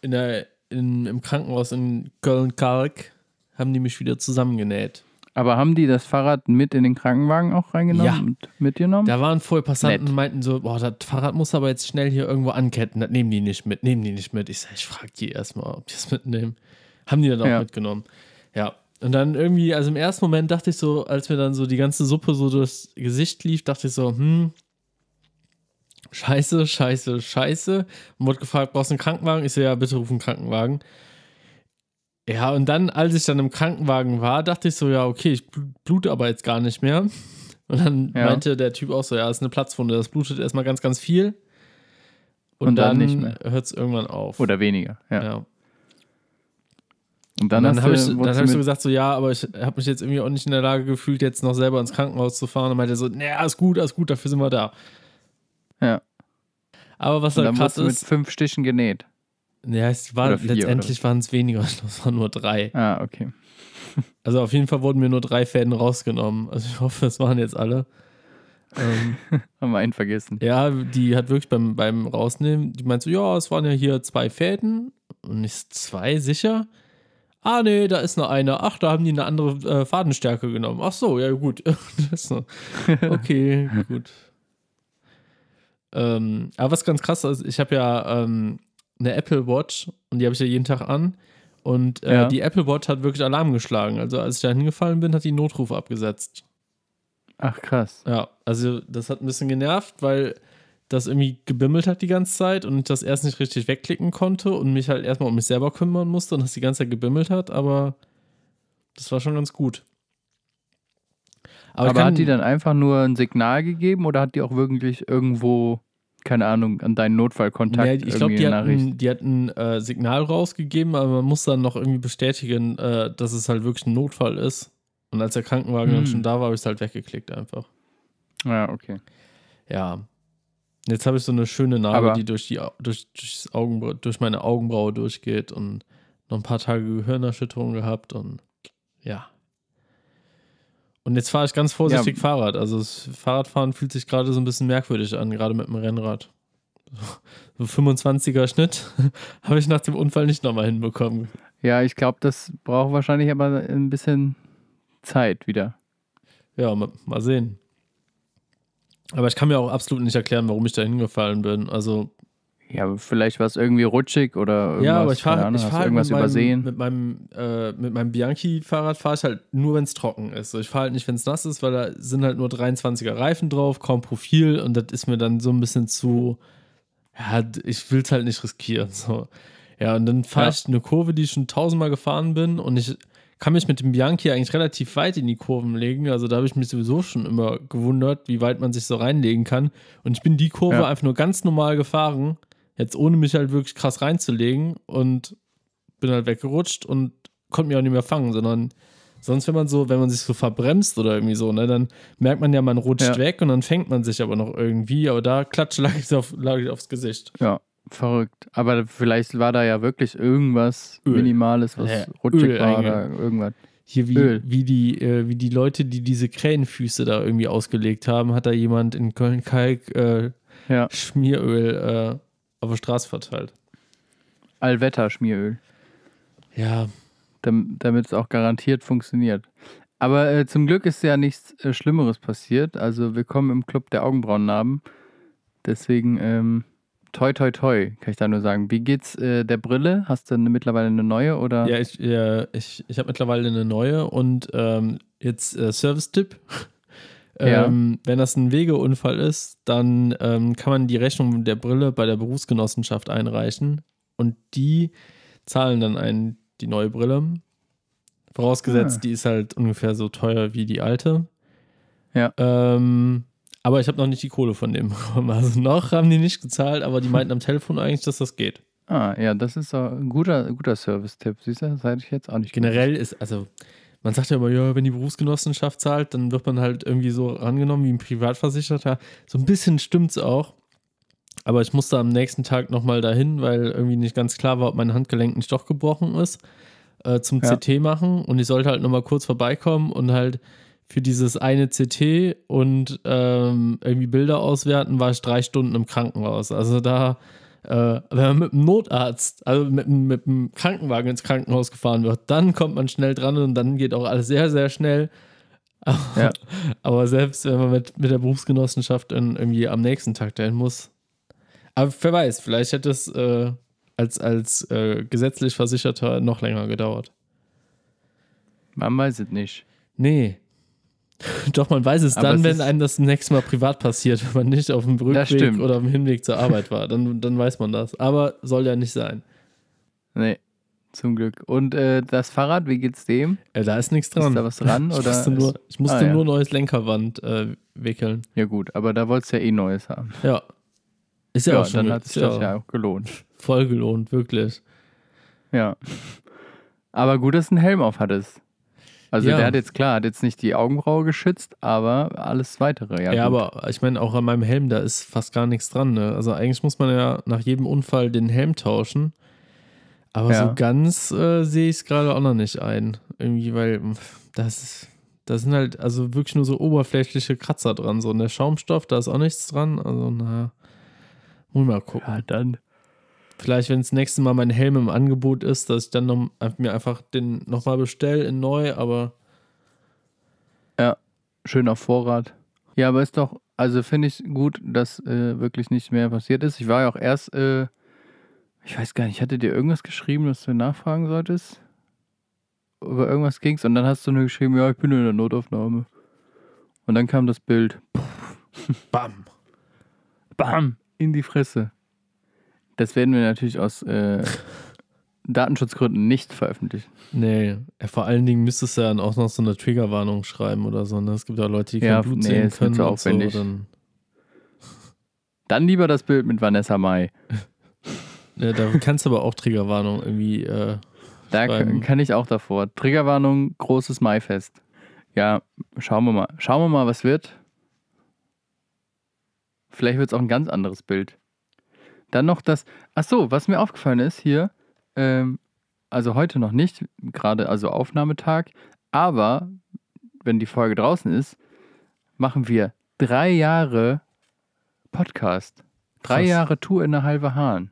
[SPEAKER 2] in der, in, im Krankenhaus in Köln-Kalk haben die mich wieder zusammengenäht.
[SPEAKER 3] Aber haben die das Fahrrad mit in den Krankenwagen auch reingenommen
[SPEAKER 2] Ja.
[SPEAKER 3] und mitgenommen?
[SPEAKER 2] Da waren vorher Passanten und meinten so, boah, das Fahrrad muss aber jetzt schnell hier irgendwo anketten. Das nehmen die nicht mit, nehmen die nicht mit. Ich sag, ich frage die erstmal, ob die es mitnehmen. Haben die dann auch
[SPEAKER 3] Ja.
[SPEAKER 2] mitgenommen. Ja. Und dann irgendwie, also im ersten Moment dachte ich so, als mir dann so die ganze Suppe so durchs Gesicht lief, dachte ich so, hm, scheiße, scheiße, scheiße. Und wurde gefragt, brauchst du einen Krankenwagen? Ich so, ja, bitte ruf einen Krankenwagen. Ja, und dann, als ich dann im Krankenwagen war, dachte ich so, ja, okay, ich bl- blute aber jetzt gar nicht mehr. Und dann
[SPEAKER 3] Ja.
[SPEAKER 2] meinte der Typ auch so, ja, ist eine Platzwunde, das blutet erstmal ganz, ganz viel. Und,
[SPEAKER 3] Und dann
[SPEAKER 2] dann,
[SPEAKER 3] nicht mehr.
[SPEAKER 2] hört es irgendwann auf.
[SPEAKER 3] Oder weniger, ja.
[SPEAKER 2] ja.
[SPEAKER 3] Und
[SPEAKER 2] Und
[SPEAKER 3] dann,
[SPEAKER 2] dann, habe ich, dann hab ich so
[SPEAKER 3] mit,
[SPEAKER 2] gesagt, so ja, aber ich habe mich jetzt irgendwie auch nicht in der Lage gefühlt, jetzt noch selber ins Krankenhaus zu fahren. Und meinte so, naja, alles gut, alles gut, dafür sind wir da.
[SPEAKER 3] Ja.
[SPEAKER 2] Aber was
[SPEAKER 3] und
[SPEAKER 2] dann
[SPEAKER 3] dann
[SPEAKER 2] krass
[SPEAKER 3] du mit
[SPEAKER 2] ist,
[SPEAKER 3] fünf Stichen genäht.
[SPEAKER 2] ja, es war,
[SPEAKER 3] vier,
[SPEAKER 2] letztendlich waren es weniger, es waren nur drei.
[SPEAKER 3] Ah, okay.
[SPEAKER 2] Also auf jeden Fall wurden mir nur drei Fäden rausgenommen. Also ich hoffe, es waren jetzt alle. Ähm,
[SPEAKER 3] Haben wir einen vergessen.
[SPEAKER 2] ja, die hat wirklich beim, beim Rausnehmen, die meint so, ja, es waren ja hier zwei Fäden. Und ich so, zwei, sicher? Ah, nee, da ist noch eine. Ach, da haben die eine andere äh, Fadenstärke genommen. Ach so, ja, gut. Okay, gut. Ähm, aber was ganz krass ist, ich habe ja ähm, eine Apple Watch und die habe ich ja jeden Tag an. Und äh,
[SPEAKER 3] Ja.
[SPEAKER 2] die Apple Watch hat wirklich Alarm geschlagen. Also als ich da hingefallen bin, hat die Notruf abgesetzt.
[SPEAKER 3] Ach, krass.
[SPEAKER 2] Ja, also das hat ein bisschen genervt, weil das irgendwie gebimmelt hat die ganze Zeit und ich das erst nicht richtig wegklicken konnte und mich halt erstmal um mich selber kümmern musste und das die ganze Zeit gebimmelt hat, aber das war schon ganz gut.
[SPEAKER 3] Aber,
[SPEAKER 2] kann-
[SPEAKER 3] hat die dann einfach nur ein Signal gegeben oder hat die auch wirklich irgendwo, keine Ahnung, an deinen Notfallkontakt
[SPEAKER 2] Nee, ich glaube, die
[SPEAKER 3] eine
[SPEAKER 2] hat
[SPEAKER 3] Nachricht?
[SPEAKER 2] ein, die hat ein äh, Signal rausgegeben, aber man muss dann noch irgendwie bestätigen, äh, dass es halt wirklich ein Notfall ist. Und als der Krankenwagen dann
[SPEAKER 3] Hm.
[SPEAKER 2] schon da war, habe ich es halt weggeklickt einfach.
[SPEAKER 3] Ja, okay.
[SPEAKER 2] Ja. Jetzt habe ich so eine schöne Narbe,
[SPEAKER 3] Aber-
[SPEAKER 2] die durch, die, durch, durchs Augenbra durch meine Augenbraue durchgeht und noch ein paar Tage Gehirnerschütterung gehabt und ja. Und jetzt fahre ich ganz vorsichtig
[SPEAKER 3] Ja.
[SPEAKER 2] Fahrrad. Also das Fahrradfahren fühlt sich gerade so ein bisschen merkwürdig an, gerade mit dem Rennrad. So 25er Schnitt habe ich nach dem Unfall nicht nochmal hinbekommen.
[SPEAKER 3] Ja, ich glaube, das braucht wahrscheinlich aber ein bisschen Zeit wieder.
[SPEAKER 2] ja, mal, mal sehen. Aber ich kann mir auch absolut nicht erklären, warum ich da hingefallen bin. Also
[SPEAKER 3] Ja, vielleicht war es irgendwie rutschig oder irgendwas.
[SPEAKER 2] Ja, aber ich fahre
[SPEAKER 3] Ahnung,
[SPEAKER 2] ich fahr halt
[SPEAKER 3] irgendwas
[SPEAKER 2] mit meinem,
[SPEAKER 3] übersehen.
[SPEAKER 2] mit meinem, äh, mit meinem Bianchi-Fahrrad fahre ich halt nur, wenn es trocken ist. Ich fahre halt nicht, wenn es nass ist, weil da sind halt nur 23er Reifen drauf, kaum Profil und das ist mir dann so ein bisschen zu, ja, ich will es halt nicht riskieren. So. Ja, und dann fahre
[SPEAKER 3] Ja.
[SPEAKER 2] ich eine Kurve, die ich schon tausendmal gefahren bin und ich kann mich mit dem Bianchi eigentlich relativ weit in die Kurven legen. Also da habe ich mich sowieso schon immer gewundert, wie weit man sich so reinlegen kann. Und ich bin die Kurve
[SPEAKER 3] Ja.
[SPEAKER 2] einfach nur ganz normal gefahren, jetzt ohne mich halt wirklich krass reinzulegen und bin halt weggerutscht und konnte mich auch nicht mehr fangen, sondern sonst, wenn man so, wenn man sich so verbremst oder irgendwie so, ne, dann merkt man ja, man rutscht
[SPEAKER 3] Ja.
[SPEAKER 2] weg und dann fängt man sich aber noch irgendwie, aber da klatscht lag ich, auf, lag ich aufs Gesicht.
[SPEAKER 3] Ja, verrückt. Aber vielleicht war da ja wirklich irgendwas
[SPEAKER 2] Öl.
[SPEAKER 3] Minimales, was
[SPEAKER 2] Ja,
[SPEAKER 3] rutschig
[SPEAKER 2] Öl
[SPEAKER 3] war oder irgendwas.
[SPEAKER 2] Hier wie,
[SPEAKER 3] Öl.
[SPEAKER 2] wie, die, äh, wie die Leute, die diese Krähenfüße da irgendwie ausgelegt haben, hat da jemand in Köln-Kalk äh,
[SPEAKER 3] Ja,
[SPEAKER 2] Schmieröl äh, auf der Straße verteilt.
[SPEAKER 3] Allwetter-Schmieröl.
[SPEAKER 2] Ja,
[SPEAKER 3] dam- damit es auch garantiert funktioniert. Aber äh, zum Glück ist ja nichts äh, Schlimmeres passiert. Also wir im Club der Augenbrauennarben. Deswegen ähm, toi toi toi, kann ich da nur sagen. Wie geht's äh, der Brille? Hast du eine, mittlerweile eine neue oder?
[SPEAKER 2] ja ich, ja, ich, ich habe mittlerweile eine neue und ähm, jetzt äh, Service-Tipp.
[SPEAKER 3] Ja.
[SPEAKER 2] Ähm, wenn das ein Wegeunfall ist, dann ähm, kann man die Rechnung der Brille bei der Berufsgenossenschaft einreichen und die zahlen dann einen die neue Brille. Vorausgesetzt,
[SPEAKER 3] Ah.
[SPEAKER 2] die ist halt ungefähr so teuer wie die alte.
[SPEAKER 3] Ja.
[SPEAKER 2] Ähm, aber ich habe noch nicht die Kohle von dem bekommen. Also noch haben die nicht gezahlt, aber die meinten am Telefon eigentlich, dass das geht.
[SPEAKER 3] Ah, ja, das ist ein guter, guter Service-Tipp. Siehst du, das hätte ich jetzt auch nicht
[SPEAKER 2] Generell ist, also man sagt ja immer, ja, wenn die Berufsgenossenschaft zahlt, dann wird man halt irgendwie so rangenommen wie ein Privatversicherter. So ein bisschen stimmt's auch. Aber ich musste am nächsten Tag nochmal dahin, weil irgendwie nicht ganz klar war, ob mein Handgelenk nicht doch gebrochen ist, äh, zum
[SPEAKER 3] Ja.
[SPEAKER 2] CT machen. Und ich sollte halt nochmal kurz vorbeikommen und halt für dieses eine CT und ähm, irgendwie Bilder auswerten, war ich drei Stunden im Krankenhaus. Also da, äh, wenn man mit dem Notarzt, also mit, mit dem Krankenwagen ins Krankenhaus gefahren wird, dann kommt man schnell dran und dann geht auch alles sehr, sehr schnell. Aber,
[SPEAKER 3] Ja.
[SPEAKER 2] aber selbst wenn man mit, mit der Berufsgenossenschaft dann irgendwie am nächsten Tag dahin muss. Aber wer weiß, vielleicht hätte es äh, als, als äh, gesetzlich Versicherter noch länger gedauert.
[SPEAKER 3] Man weiß es nicht.
[SPEAKER 2] Nee. Doch, man weiß es
[SPEAKER 3] Aber
[SPEAKER 2] dann,
[SPEAKER 3] es
[SPEAKER 2] wenn einem das nächste Mal privat passiert, wenn man nicht auf dem Rückweg oder auf dem Hinweg zur Arbeit war. Dann, dann weiß man das. Aber soll ja nicht sein.
[SPEAKER 3] Nee, zum Glück. Und äh, das Fahrrad, wie geht's dem?
[SPEAKER 2] Äh, da ist nichts dran.
[SPEAKER 3] Ist da was dran?
[SPEAKER 2] ich
[SPEAKER 3] oder
[SPEAKER 2] musste nur, ich musste
[SPEAKER 3] Ah, ja.
[SPEAKER 2] nur neues Lenkerwand äh, wickeln.
[SPEAKER 3] Ja gut, aber da wolltest du ja eh Neues haben.
[SPEAKER 2] Ja. Ist ja,
[SPEAKER 3] Ja,
[SPEAKER 2] auch schon
[SPEAKER 3] dann hat sich das ja auch gelohnt.
[SPEAKER 2] voll gelohnt, wirklich.
[SPEAKER 3] Ja. Aber gut, dass du einen Helm auf hattest. Also
[SPEAKER 2] Ja.
[SPEAKER 3] der hat jetzt klar, hat jetzt nicht die Augenbraue geschützt, aber alles weitere. Ja,
[SPEAKER 2] Ja,
[SPEAKER 3] gut.
[SPEAKER 2] aber ich meine, auch an meinem Helm, da ist fast gar nichts dran. Ne? Also eigentlich muss man ja nach jedem Unfall den Helm tauschen. Aber
[SPEAKER 3] Ja.
[SPEAKER 2] so ganz äh, sehe ich es gerade auch noch nicht ein. Irgendwie, weil pf, das ist, da sind halt also wirklich nur so oberflächliche Kratzer dran. So und der Schaumstoff, da ist auch nichts dran. Also, naja. Muss mal gucken.
[SPEAKER 3] ja, dann.
[SPEAKER 2] Vielleicht, wenn das nächste Mal mein Helm im Angebot ist, dass ich dann noch, mir einfach den nochmal bestelle in neu, aber
[SPEAKER 3] Schön auf Vorrat. Ja, aber ist doch, also finde ich gut, dass äh, wirklich nicht mehr passiert ist. Ich war ja auch erst, äh, ich weiß gar nicht, hatte dir irgendwas geschrieben, dass du nachfragen solltest? Über irgendwas ging's und dann hast du nur geschrieben, ja, ich bin in der Notaufnahme. Und dann kam das Bild.
[SPEAKER 2] bam.
[SPEAKER 3] Bam! In die Fresse. Das werden wir natürlich aus äh, Datenschutzgründen nicht veröffentlichen.
[SPEAKER 2] Nee, ja, vor allen Dingen müsstest du dann auch noch so eine Triggerwarnung schreiben oder so. Ne? Es gibt auch Leute, die
[SPEAKER 3] Ja,
[SPEAKER 2] kein Blut
[SPEAKER 3] nee,
[SPEAKER 2] sehen können.
[SPEAKER 3] zu
[SPEAKER 2] und
[SPEAKER 3] aufwendig.
[SPEAKER 2] So, dann,
[SPEAKER 3] Dann lieber das Bild mit Vanessa Mai.
[SPEAKER 2] ja, da kannst du aber auch Triggerwarnung irgendwie. Äh,
[SPEAKER 3] Da
[SPEAKER 2] schreiben.
[SPEAKER 3] kann ich auch davor. Triggerwarnung, großes Maifest. Ja, schauen wir mal. Schauen wir mal, was wird. Vielleicht wird es auch ein ganz anderes Bild. Dann noch das. Ach so, was mir aufgefallen ist hier, ähm, also heute noch nicht, gerade also Aufnahmetag, aber wenn die Folge draußen ist, machen wir drei Jahre Podcast. Drei
[SPEAKER 2] Krass.
[SPEAKER 3] Jahre Tour in der halbe Hahn.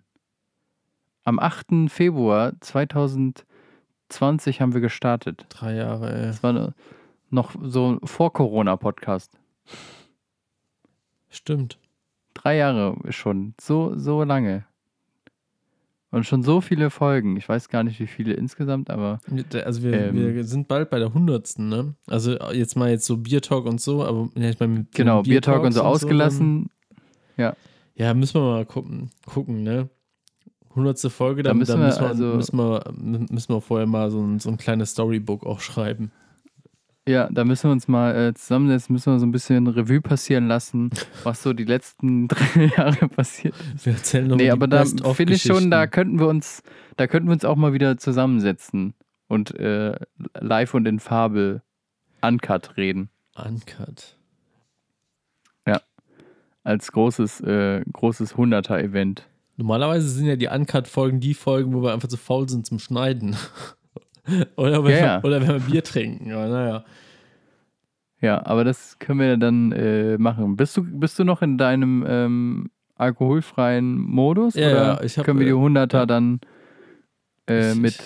[SPEAKER 3] Am 8. Februar 2020 haben wir gestartet.
[SPEAKER 2] drei Jahre, ey.
[SPEAKER 3] Das war Noch so vor Corona-Podcast.
[SPEAKER 2] Stimmt.
[SPEAKER 3] Drei Jahre schon. So, so lange. Und schon so viele Folgen. Ich weiß gar nicht, wie viele insgesamt, aber.
[SPEAKER 2] Also wir,
[SPEAKER 3] Ähm.
[SPEAKER 2] wir sind bald bei der hundertsten, ne? Also jetzt mal jetzt so Biertalk und so, aber ja, ich meine, mit
[SPEAKER 3] Genau, Biertalk und so
[SPEAKER 2] Biertalks
[SPEAKER 3] ausgelassen.
[SPEAKER 2] dann, ja, müssen wir mal gucken, gucken, ne? Hundertste Folge,
[SPEAKER 3] Da
[SPEAKER 2] dann,
[SPEAKER 3] müssen wir
[SPEAKER 2] müssen, wir,
[SPEAKER 3] also-
[SPEAKER 2] müssen, wir, müssen wir vorher mal so ein, so ein kleines Storybook auch schreiben.
[SPEAKER 3] Ja, da müssen wir uns mal äh, zusammensetzen, müssen wir so ein bisschen Revue passieren lassen, was so die letzten drei Jahre passiert ist.
[SPEAKER 2] Wir erzählen noch
[SPEAKER 3] Nee, aber da finde ich schon, da könnten wir uns, da könnten wir uns auch mal wieder zusammensetzen und äh, live und in Farbe uncut reden.
[SPEAKER 2] Uncut.
[SPEAKER 3] Als großes, äh, großes 100er-Event.
[SPEAKER 2] Normalerweise sind ja die Uncut-Folgen die Folgen, wo wir einfach zu faul sind zum Schneiden. oder, wenn
[SPEAKER 3] Ja,
[SPEAKER 2] wir, oder wenn wir Bier trinken. Ja, naja.
[SPEAKER 3] Ja, aber das können wir dann äh, machen. Bist du, bist du noch in deinem ähm, alkoholfreien Modus?
[SPEAKER 2] Ja,
[SPEAKER 3] oder
[SPEAKER 2] ja, ich hab,
[SPEAKER 3] können wir die
[SPEAKER 2] äh,
[SPEAKER 3] 100er
[SPEAKER 2] ja.
[SPEAKER 3] dann äh,
[SPEAKER 2] Ich-
[SPEAKER 3] mit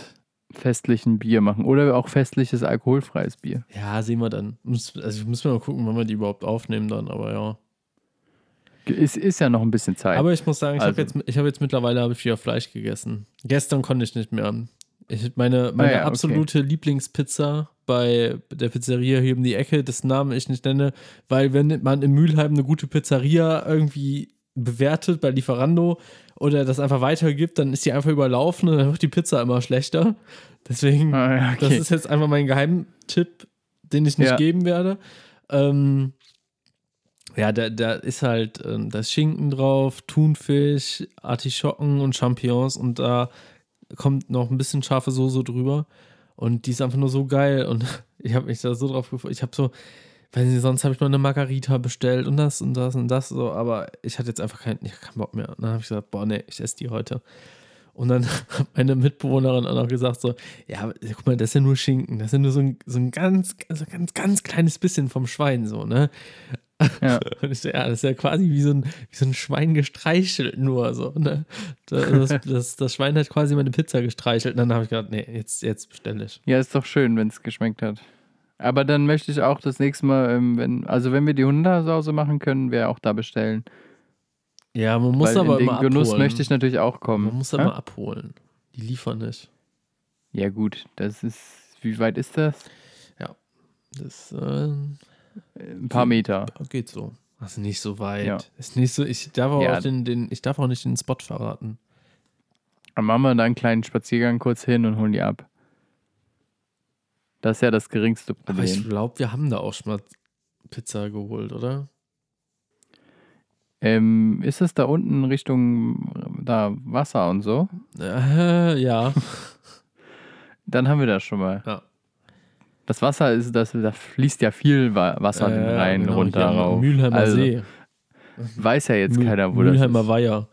[SPEAKER 3] festlichem Bier machen? Oder auch festliches alkoholfreies Bier?
[SPEAKER 2] Ja, sehen wir dann. Also müssen wir mal gucken, wann wir die überhaupt aufnehmen dann, aber ja.
[SPEAKER 3] Ist, ist ja noch ein bisschen Zeit.
[SPEAKER 2] Aber ich muss sagen, ich
[SPEAKER 3] Also-
[SPEAKER 2] habe jetzt, ich hab jetzt mittlerweile habe ich wieder Fleisch gegessen. Gestern konnte ich nicht mehr. Ich, meine meine
[SPEAKER 3] Ah ja, okay.
[SPEAKER 2] absolute Lieblingspizza bei der Pizzeria hier um die Ecke, dessen Namen ich nicht nenne, weil wenn man in Mülheim eine gute Pizzeria irgendwie bewertet bei Lieferando oder das einfach weitergibt, dann ist die einfach überlaufen und dann wird die Pizza immer schlechter. Deswegen
[SPEAKER 3] ah, ja,
[SPEAKER 2] Das
[SPEAKER 3] okay.
[SPEAKER 2] ist jetzt einfach mein Geheimtipp, den ich nicht
[SPEAKER 3] Ja.
[SPEAKER 2] geben werde. Ähm, ja, da, da ist halt, ähm, da ist Schinken drauf, Thunfisch, Artischocken und Champignons und da kommt noch ein bisschen scharfe Soße drüber. Und die ist einfach nur so geil. Und ich habe mich da so drauf gefreut. Ich habe so, weiß nicht, sonst habe ich mal eine Margarita bestellt und das und das und das so, aber ich hatte jetzt einfach keinen, keinen Bock mehr. Und dann habe ich gesagt, boah, nee, ich esse die heute. Und dann hat meine Mitbewohnerin auch noch gesagt so, ja, guck mal, das ist ja nur Schinken, das ist ja nur so ein, so ein ganz, also ganz, ganz kleines bisschen vom Schwein so, ne?
[SPEAKER 3] Ja.
[SPEAKER 2] Und ich ja, das ist ja quasi wie so ein, wie so ein Schwein gestreichelt nur so, ne? Das, das, das Schwein hat quasi meine Pizza gestreichelt und dann habe ich gedacht, nee, jetzt, jetzt bestelle ich.
[SPEAKER 3] Ja, ist doch schön, wenn es geschmeckt hat. Aber dann möchte ich auch das nächste Mal, ähm, wenn, also wenn wir die 100er Sauce machen können, wir auch da bestellen.
[SPEAKER 2] Ja, man muss
[SPEAKER 3] Weil
[SPEAKER 2] aber
[SPEAKER 3] in den Genuss
[SPEAKER 2] abholen.
[SPEAKER 3] möchte ich natürlich auch kommen.
[SPEAKER 2] Man muss
[SPEAKER 3] Hä?
[SPEAKER 2] aber abholen. Die liefern nicht.
[SPEAKER 3] Ja, gut, das ist, wie weit ist das?
[SPEAKER 2] Das äh,
[SPEAKER 3] Ein paar Meter.
[SPEAKER 2] geht so. Also nicht so weit.
[SPEAKER 3] Ja.
[SPEAKER 2] Ist nicht so, ich darf auch,
[SPEAKER 3] Ja.
[SPEAKER 2] den, den, ich darf auch nicht den Spot verraten.
[SPEAKER 3] Dann machen wir da einen kleinen Spaziergang kurz hin und holen die ab. Das ist ja das geringste
[SPEAKER 2] Aber ich
[SPEAKER 3] Problem.
[SPEAKER 2] glaube, wir haben da auch schon mal Pizza geholt, oder?
[SPEAKER 3] Ähm, ist es da unten Richtung da Wasser und so?
[SPEAKER 2] Äh, ja.
[SPEAKER 3] Dann haben wir das schon mal.
[SPEAKER 2] Ja.
[SPEAKER 3] Das Wasser ist, das, da fließt ja viel Wa- Wasser
[SPEAKER 2] Äh,
[SPEAKER 3] rein,
[SPEAKER 2] genau,
[SPEAKER 3] runter,
[SPEAKER 2] am
[SPEAKER 3] rauf.
[SPEAKER 2] Mühlheimer
[SPEAKER 3] also,
[SPEAKER 2] See.
[SPEAKER 3] Weiß ja jetzt
[SPEAKER 2] Mühl-
[SPEAKER 3] keiner, wo
[SPEAKER 2] Mülheimer
[SPEAKER 3] das ist.
[SPEAKER 2] Weiher.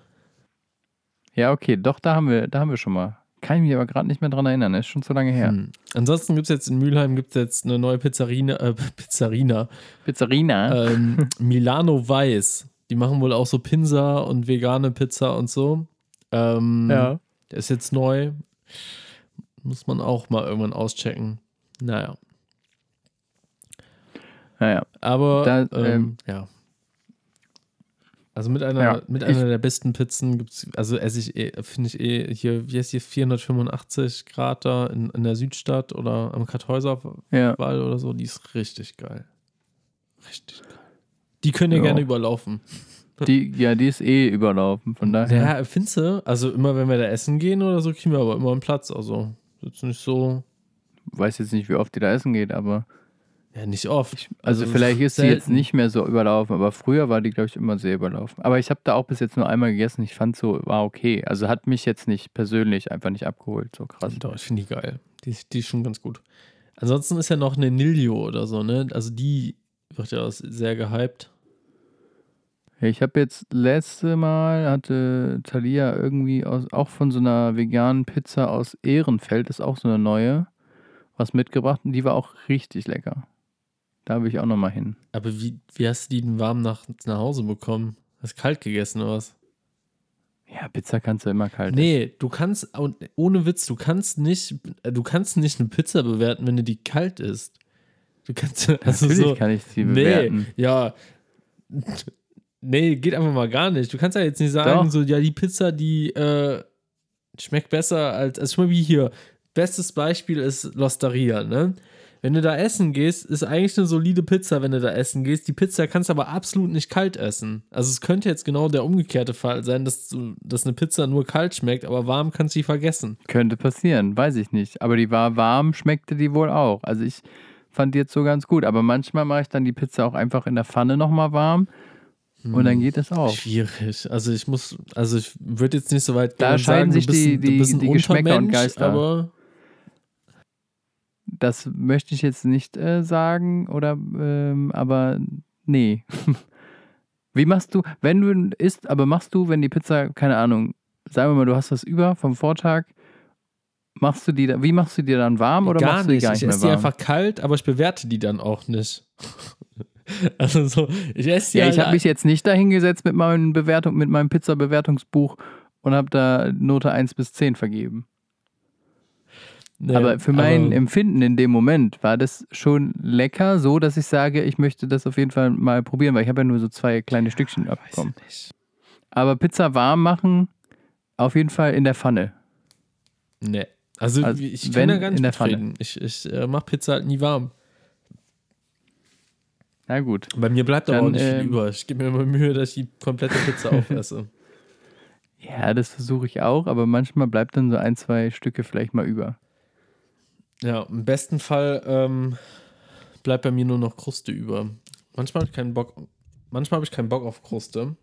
[SPEAKER 3] Ja, okay, doch, da haben wir, da haben wir schon mal. Kann ich mich aber gerade nicht mehr dran erinnern, ist schon zu lange her.
[SPEAKER 2] Hm. Ansonsten gibt es jetzt in Mülheim gibt's jetzt eine neue Pizzerina, äh, Pizzerina
[SPEAKER 3] Pizzerina.
[SPEAKER 2] ähm, Milano Weiß. Die machen wohl auch so Pinsa und vegane Pizza und so. Ähm, Der ist jetzt neu. Muss man auch mal irgendwann auschecken. Naja.
[SPEAKER 3] Naja.
[SPEAKER 2] Aber
[SPEAKER 3] Da,
[SPEAKER 2] ähm,
[SPEAKER 3] ähm,
[SPEAKER 2] ja. Also mit einer,
[SPEAKER 3] Ja,
[SPEAKER 2] mit einer der besten Pizzen gibt es, also esse ich eh, finde ich eh hier, wie heißt hier, 485 Grad da in, in der Südstadt oder am Kartäuserwall
[SPEAKER 3] Ja.
[SPEAKER 2] oder so, die ist richtig geil. Richtig geil. Die können ja
[SPEAKER 3] Ja.
[SPEAKER 2] gerne überlaufen.
[SPEAKER 3] Die, ja, die ist eh überlaufen, von daher.
[SPEAKER 2] Ja, findest du? Also immer wenn wir da essen gehen oder so, kriegen wir aber immer einen Platz. Also jetzt nicht so,
[SPEAKER 3] Weiß jetzt nicht, wie oft die da essen geht, aber.
[SPEAKER 2] ja nicht oft.
[SPEAKER 3] Also, vielleicht ist sie jetzt nicht mehr so überlaufen, aber früher war die, glaube ich, immer sehr überlaufen. Aber ich habe da auch bis jetzt nur einmal gegessen. Ich fand so, war okay. Also hat mich jetzt nicht persönlich einfach nicht abgeholt. So krass.
[SPEAKER 2] Doch, ich finde die geil. Die, die ist schon ganz gut. Ansonsten ist ja noch eine Nilio oder so, ne? Also die wird ja auch sehr gehypt.
[SPEAKER 3] Ich habe jetzt letzte Mal hatte Thalia irgendwie aus, auch von so einer veganen Pizza aus Ehrenfeld, ist auch so eine neue, was mitgebracht und die war auch richtig lecker. Da will ich auch nochmal hin.
[SPEAKER 2] Aber wie, wie hast du die denn warm nach, nach Hause bekommen? Hast du kalt gegessen oder was?
[SPEAKER 3] Ja, Pizza kannst du immer kalt
[SPEAKER 2] Nee, du kannst, und ohne Witz, du kannst nicht, du kannst nicht eine Pizza bewerten, wenn du die kalt isst. Du kannst also
[SPEAKER 3] Natürlich
[SPEAKER 2] so,
[SPEAKER 3] kann ich sie
[SPEAKER 2] nee,
[SPEAKER 3] bewerten.
[SPEAKER 2] ja, nee, geht einfach mal gar nicht. Du kannst ja jetzt nicht sagen,
[SPEAKER 3] Doch.
[SPEAKER 2] so, ja, die Pizza, die äh, schmeckt besser als, also schon mal wie hier. Bestes Beispiel ist Losteria, ne? Wenn du da essen gehst, ist eigentlich eine solide Pizza, wenn du da essen gehst. Die Pizza kannst du aber absolut nicht kalt essen. Also es könnte jetzt genau der umgekehrte Fall sein, dass, du, dass eine Pizza nur kalt schmeckt, aber warm kannst du sie vergessen.
[SPEAKER 3] Könnte passieren, weiß ich nicht. Aber die war warm, schmeckte die wohl auch. Also ich fand die jetzt so ganz gut. Aber manchmal mache ich dann die Pizza auch einfach in der Pfanne nochmal warm. Und dann geht es auch.
[SPEAKER 2] Schwierig. Also ich muss, also ich würde jetzt nicht so weit
[SPEAKER 3] Da scheiden
[SPEAKER 2] sagen,
[SPEAKER 3] sich die- die- die Geschmäcker und Geister.
[SPEAKER 2] aber
[SPEAKER 3] Das möchte ich jetzt nicht äh, sagen, oder ähm, aber nee. Wie machst du, wenn du isst, aber machst du, wenn die Pizza, keine Ahnung, sagen wir mal, du hast was über vom Vortag, machst du die, da- wie machst du die dann warm oder
[SPEAKER 2] gar
[SPEAKER 3] machst du die
[SPEAKER 2] nicht.
[SPEAKER 3] gar
[SPEAKER 2] Ich
[SPEAKER 3] nicht mehr
[SPEAKER 2] esse die einfach kalt, aber ich bewerte die dann auch nicht. also so, ich esse die
[SPEAKER 3] Ja, ich
[SPEAKER 2] halt-
[SPEAKER 3] habe mich jetzt nicht dahingesetzt mit meinen Bewertung, mit meinem Pizza-Bewertungsbuch und habe da Note 1 bis 10 vergeben.
[SPEAKER 2] Nee,
[SPEAKER 3] aber für mein
[SPEAKER 2] aber-
[SPEAKER 3] Empfinden in dem Moment war das schon lecker, so dass ich sage, ich möchte das auf jeden Fall mal probieren, weil ich habe ja nur so zwei kleine Stückchen abbekommen.
[SPEAKER 2] ich.
[SPEAKER 3] Aber Pizza warm machen, auf jeden Fall in der Pfanne.
[SPEAKER 2] Nee. Also,
[SPEAKER 3] Also,
[SPEAKER 2] ich kann da gar nicht
[SPEAKER 3] in der Pfanne.
[SPEAKER 2] mitreden. Ich, ich äh, mache Pizza halt nie warm.
[SPEAKER 3] Na gut.
[SPEAKER 2] Bei mir bleibt aber
[SPEAKER 3] Dann,
[SPEAKER 2] auch nicht viel
[SPEAKER 3] ähm,
[SPEAKER 2] über. Ich gebe mir immer Mühe, dass ich die komplette Pizza aufesse.
[SPEAKER 3] Ja, das versuche ich auch, aber manchmal bleibt dann so ein, zwei Stücke vielleicht mal über.
[SPEAKER 2] Ja, im besten Fall ähm, bleibt bei mir nur noch Kruste über. Manchmal habe ich keinen Bock. Manchmal habe ich keinen Bock auf Kruste.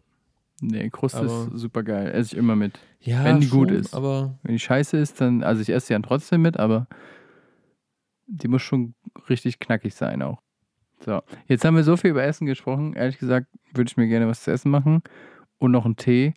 [SPEAKER 3] Nee, Kruste
[SPEAKER 2] Aber-
[SPEAKER 3] ist super geil. Esse ich immer mit.
[SPEAKER 2] Ja,
[SPEAKER 3] Wenn die gut
[SPEAKER 2] schon,
[SPEAKER 3] ist.
[SPEAKER 2] Aber
[SPEAKER 3] Wenn die scheiße ist, dann, also ich esse sie dann trotzdem mit, aber die muss schon richtig knackig sein auch. So, jetzt haben wir so viel über Essen gesprochen. Ehrlich gesagt würde ich mir gerne was zu essen machen und noch einen Tee.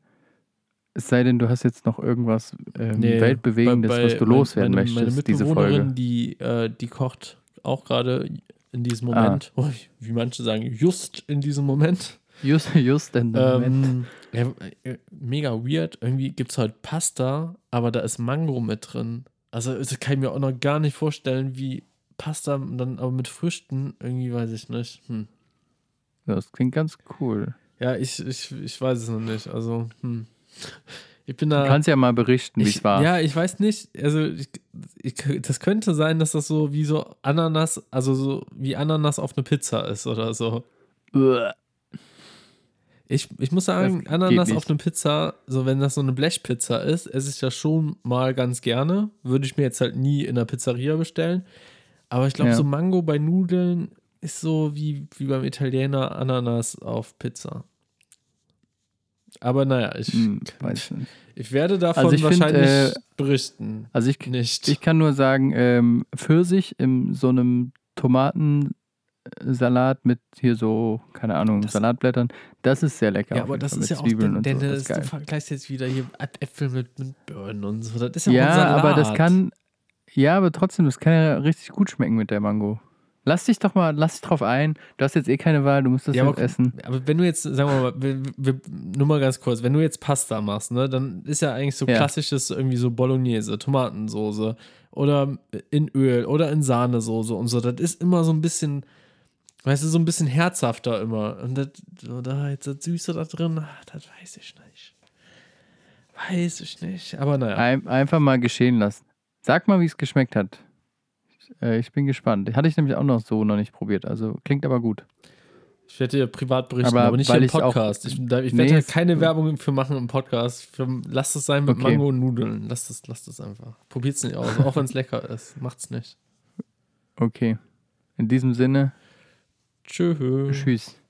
[SPEAKER 3] Es sei denn, du hast jetzt noch irgendwas ähm,
[SPEAKER 2] Nee,
[SPEAKER 3] Weltbewegendes,
[SPEAKER 2] bei- bei-
[SPEAKER 3] was du loswerden
[SPEAKER 2] meine,
[SPEAKER 3] möchtest,
[SPEAKER 2] Meine
[SPEAKER 3] diese Folge.
[SPEAKER 2] die, äh, die kocht auch gerade in diesem
[SPEAKER 3] Ah.
[SPEAKER 2] Moment. Oh, wie manche sagen, just in diesem Moment.
[SPEAKER 3] Just, just in Moment.
[SPEAKER 2] Ähm, ja, äh, mega weird. Irgendwie gibt es halt Pasta, aber da ist Mango mit drin. Also das kann ich mir auch noch gar nicht vorstellen, wie Pasta dann aber mit Früchten, irgendwie weiß ich nicht. Hm.
[SPEAKER 3] Das klingt ganz cool.
[SPEAKER 2] Ja, ich, ich, ich weiß es noch nicht. Also, hm. Ich bin
[SPEAKER 3] Du
[SPEAKER 2] da.
[SPEAKER 3] kannst ja mal berichten, wie es war.
[SPEAKER 2] Ja, ich weiß nicht. Also, ich, ich, das könnte sein, dass das so wie so Ananas, also so wie Ananas auf eine Pizza ist oder so. Ich, ich muss sagen,
[SPEAKER 3] Das
[SPEAKER 2] Ananas
[SPEAKER 3] geht
[SPEAKER 2] auf eine Pizza, so wenn das so eine Blechpizza ist, esse ich das schon mal ganz gerne. Würde ich mir jetzt halt nie in der Pizzeria bestellen. Aber ich glaube,
[SPEAKER 3] Ja.
[SPEAKER 2] so Mango bei Nudeln ist so wie, wie beim Italiener Ananas auf Pizza. Aber naja, ich,
[SPEAKER 3] Hm, weiß nicht.
[SPEAKER 2] ich werde davon
[SPEAKER 3] Also ich find,
[SPEAKER 2] wahrscheinlich
[SPEAKER 3] äh,
[SPEAKER 2] berichten.
[SPEAKER 3] Also ich,
[SPEAKER 2] Nicht.
[SPEAKER 3] Ich kann nur sagen, ähm, Pfirsich in so einem Tomatensalat mit hier so, keine Ahnung,
[SPEAKER 2] Das-
[SPEAKER 3] Salatblättern, das ist sehr lecker.
[SPEAKER 2] ja, aber das ist
[SPEAKER 3] mit
[SPEAKER 2] ja auch,
[SPEAKER 3] Zwiebeln
[SPEAKER 2] denn, denn
[SPEAKER 3] so.
[SPEAKER 2] Du vergleichst jetzt wieder hier Äpfel mit, mit Birnen und so. Das ist ja,
[SPEAKER 3] Ja,
[SPEAKER 2] Salat.
[SPEAKER 3] aber das kann, ja, aber trotzdem, das kann ja richtig gut schmecken mit der Mango. Lass dich doch mal, lass dich drauf ein. Du hast jetzt eh keine Wahl, du musst das
[SPEAKER 2] Ja, aber,
[SPEAKER 3] essen.
[SPEAKER 2] aber wenn du jetzt, sagen wir mal, wir, wir, nur mal ganz kurz, wenn du jetzt Pasta machst, ne, dann ist ja eigentlich so
[SPEAKER 3] Ja.
[SPEAKER 2] klassisches irgendwie so Bolognese, Tomatensoße oder in Öl oder in Sahnesoße und so. Das ist immer so ein bisschen, weißt du, so ein bisschen herzhafter immer. Und das, da jetzt das Süße da drin, ah, das weiß ich nicht. Weiß ich nicht. Aber naja.
[SPEAKER 3] Ein, einfach mal geschehen lassen. Sag mal, wie es geschmeckt hat. Ich, äh, ich bin gespannt. Hatte ich nämlich auch noch so noch nicht probiert. Also klingt aber gut.
[SPEAKER 2] Ich werde dir privat berichten,
[SPEAKER 3] Aber
[SPEAKER 2] aber, nicht im
[SPEAKER 3] ich auch-
[SPEAKER 2] Podcast. ich ich
[SPEAKER 3] Nee,
[SPEAKER 2] werde
[SPEAKER 3] es-
[SPEAKER 2] keine Werbung für machen im Podcast. Für, lasst es sein mit
[SPEAKER 3] Okay.
[SPEAKER 2] Mango und Nudeln. Lasst es, lasst es einfach. Probiert es nicht aus, auch wenn es lecker ist. Macht's nicht.
[SPEAKER 3] Okay. In diesem Sinne,
[SPEAKER 2] Tschüss.
[SPEAKER 3] tschüss.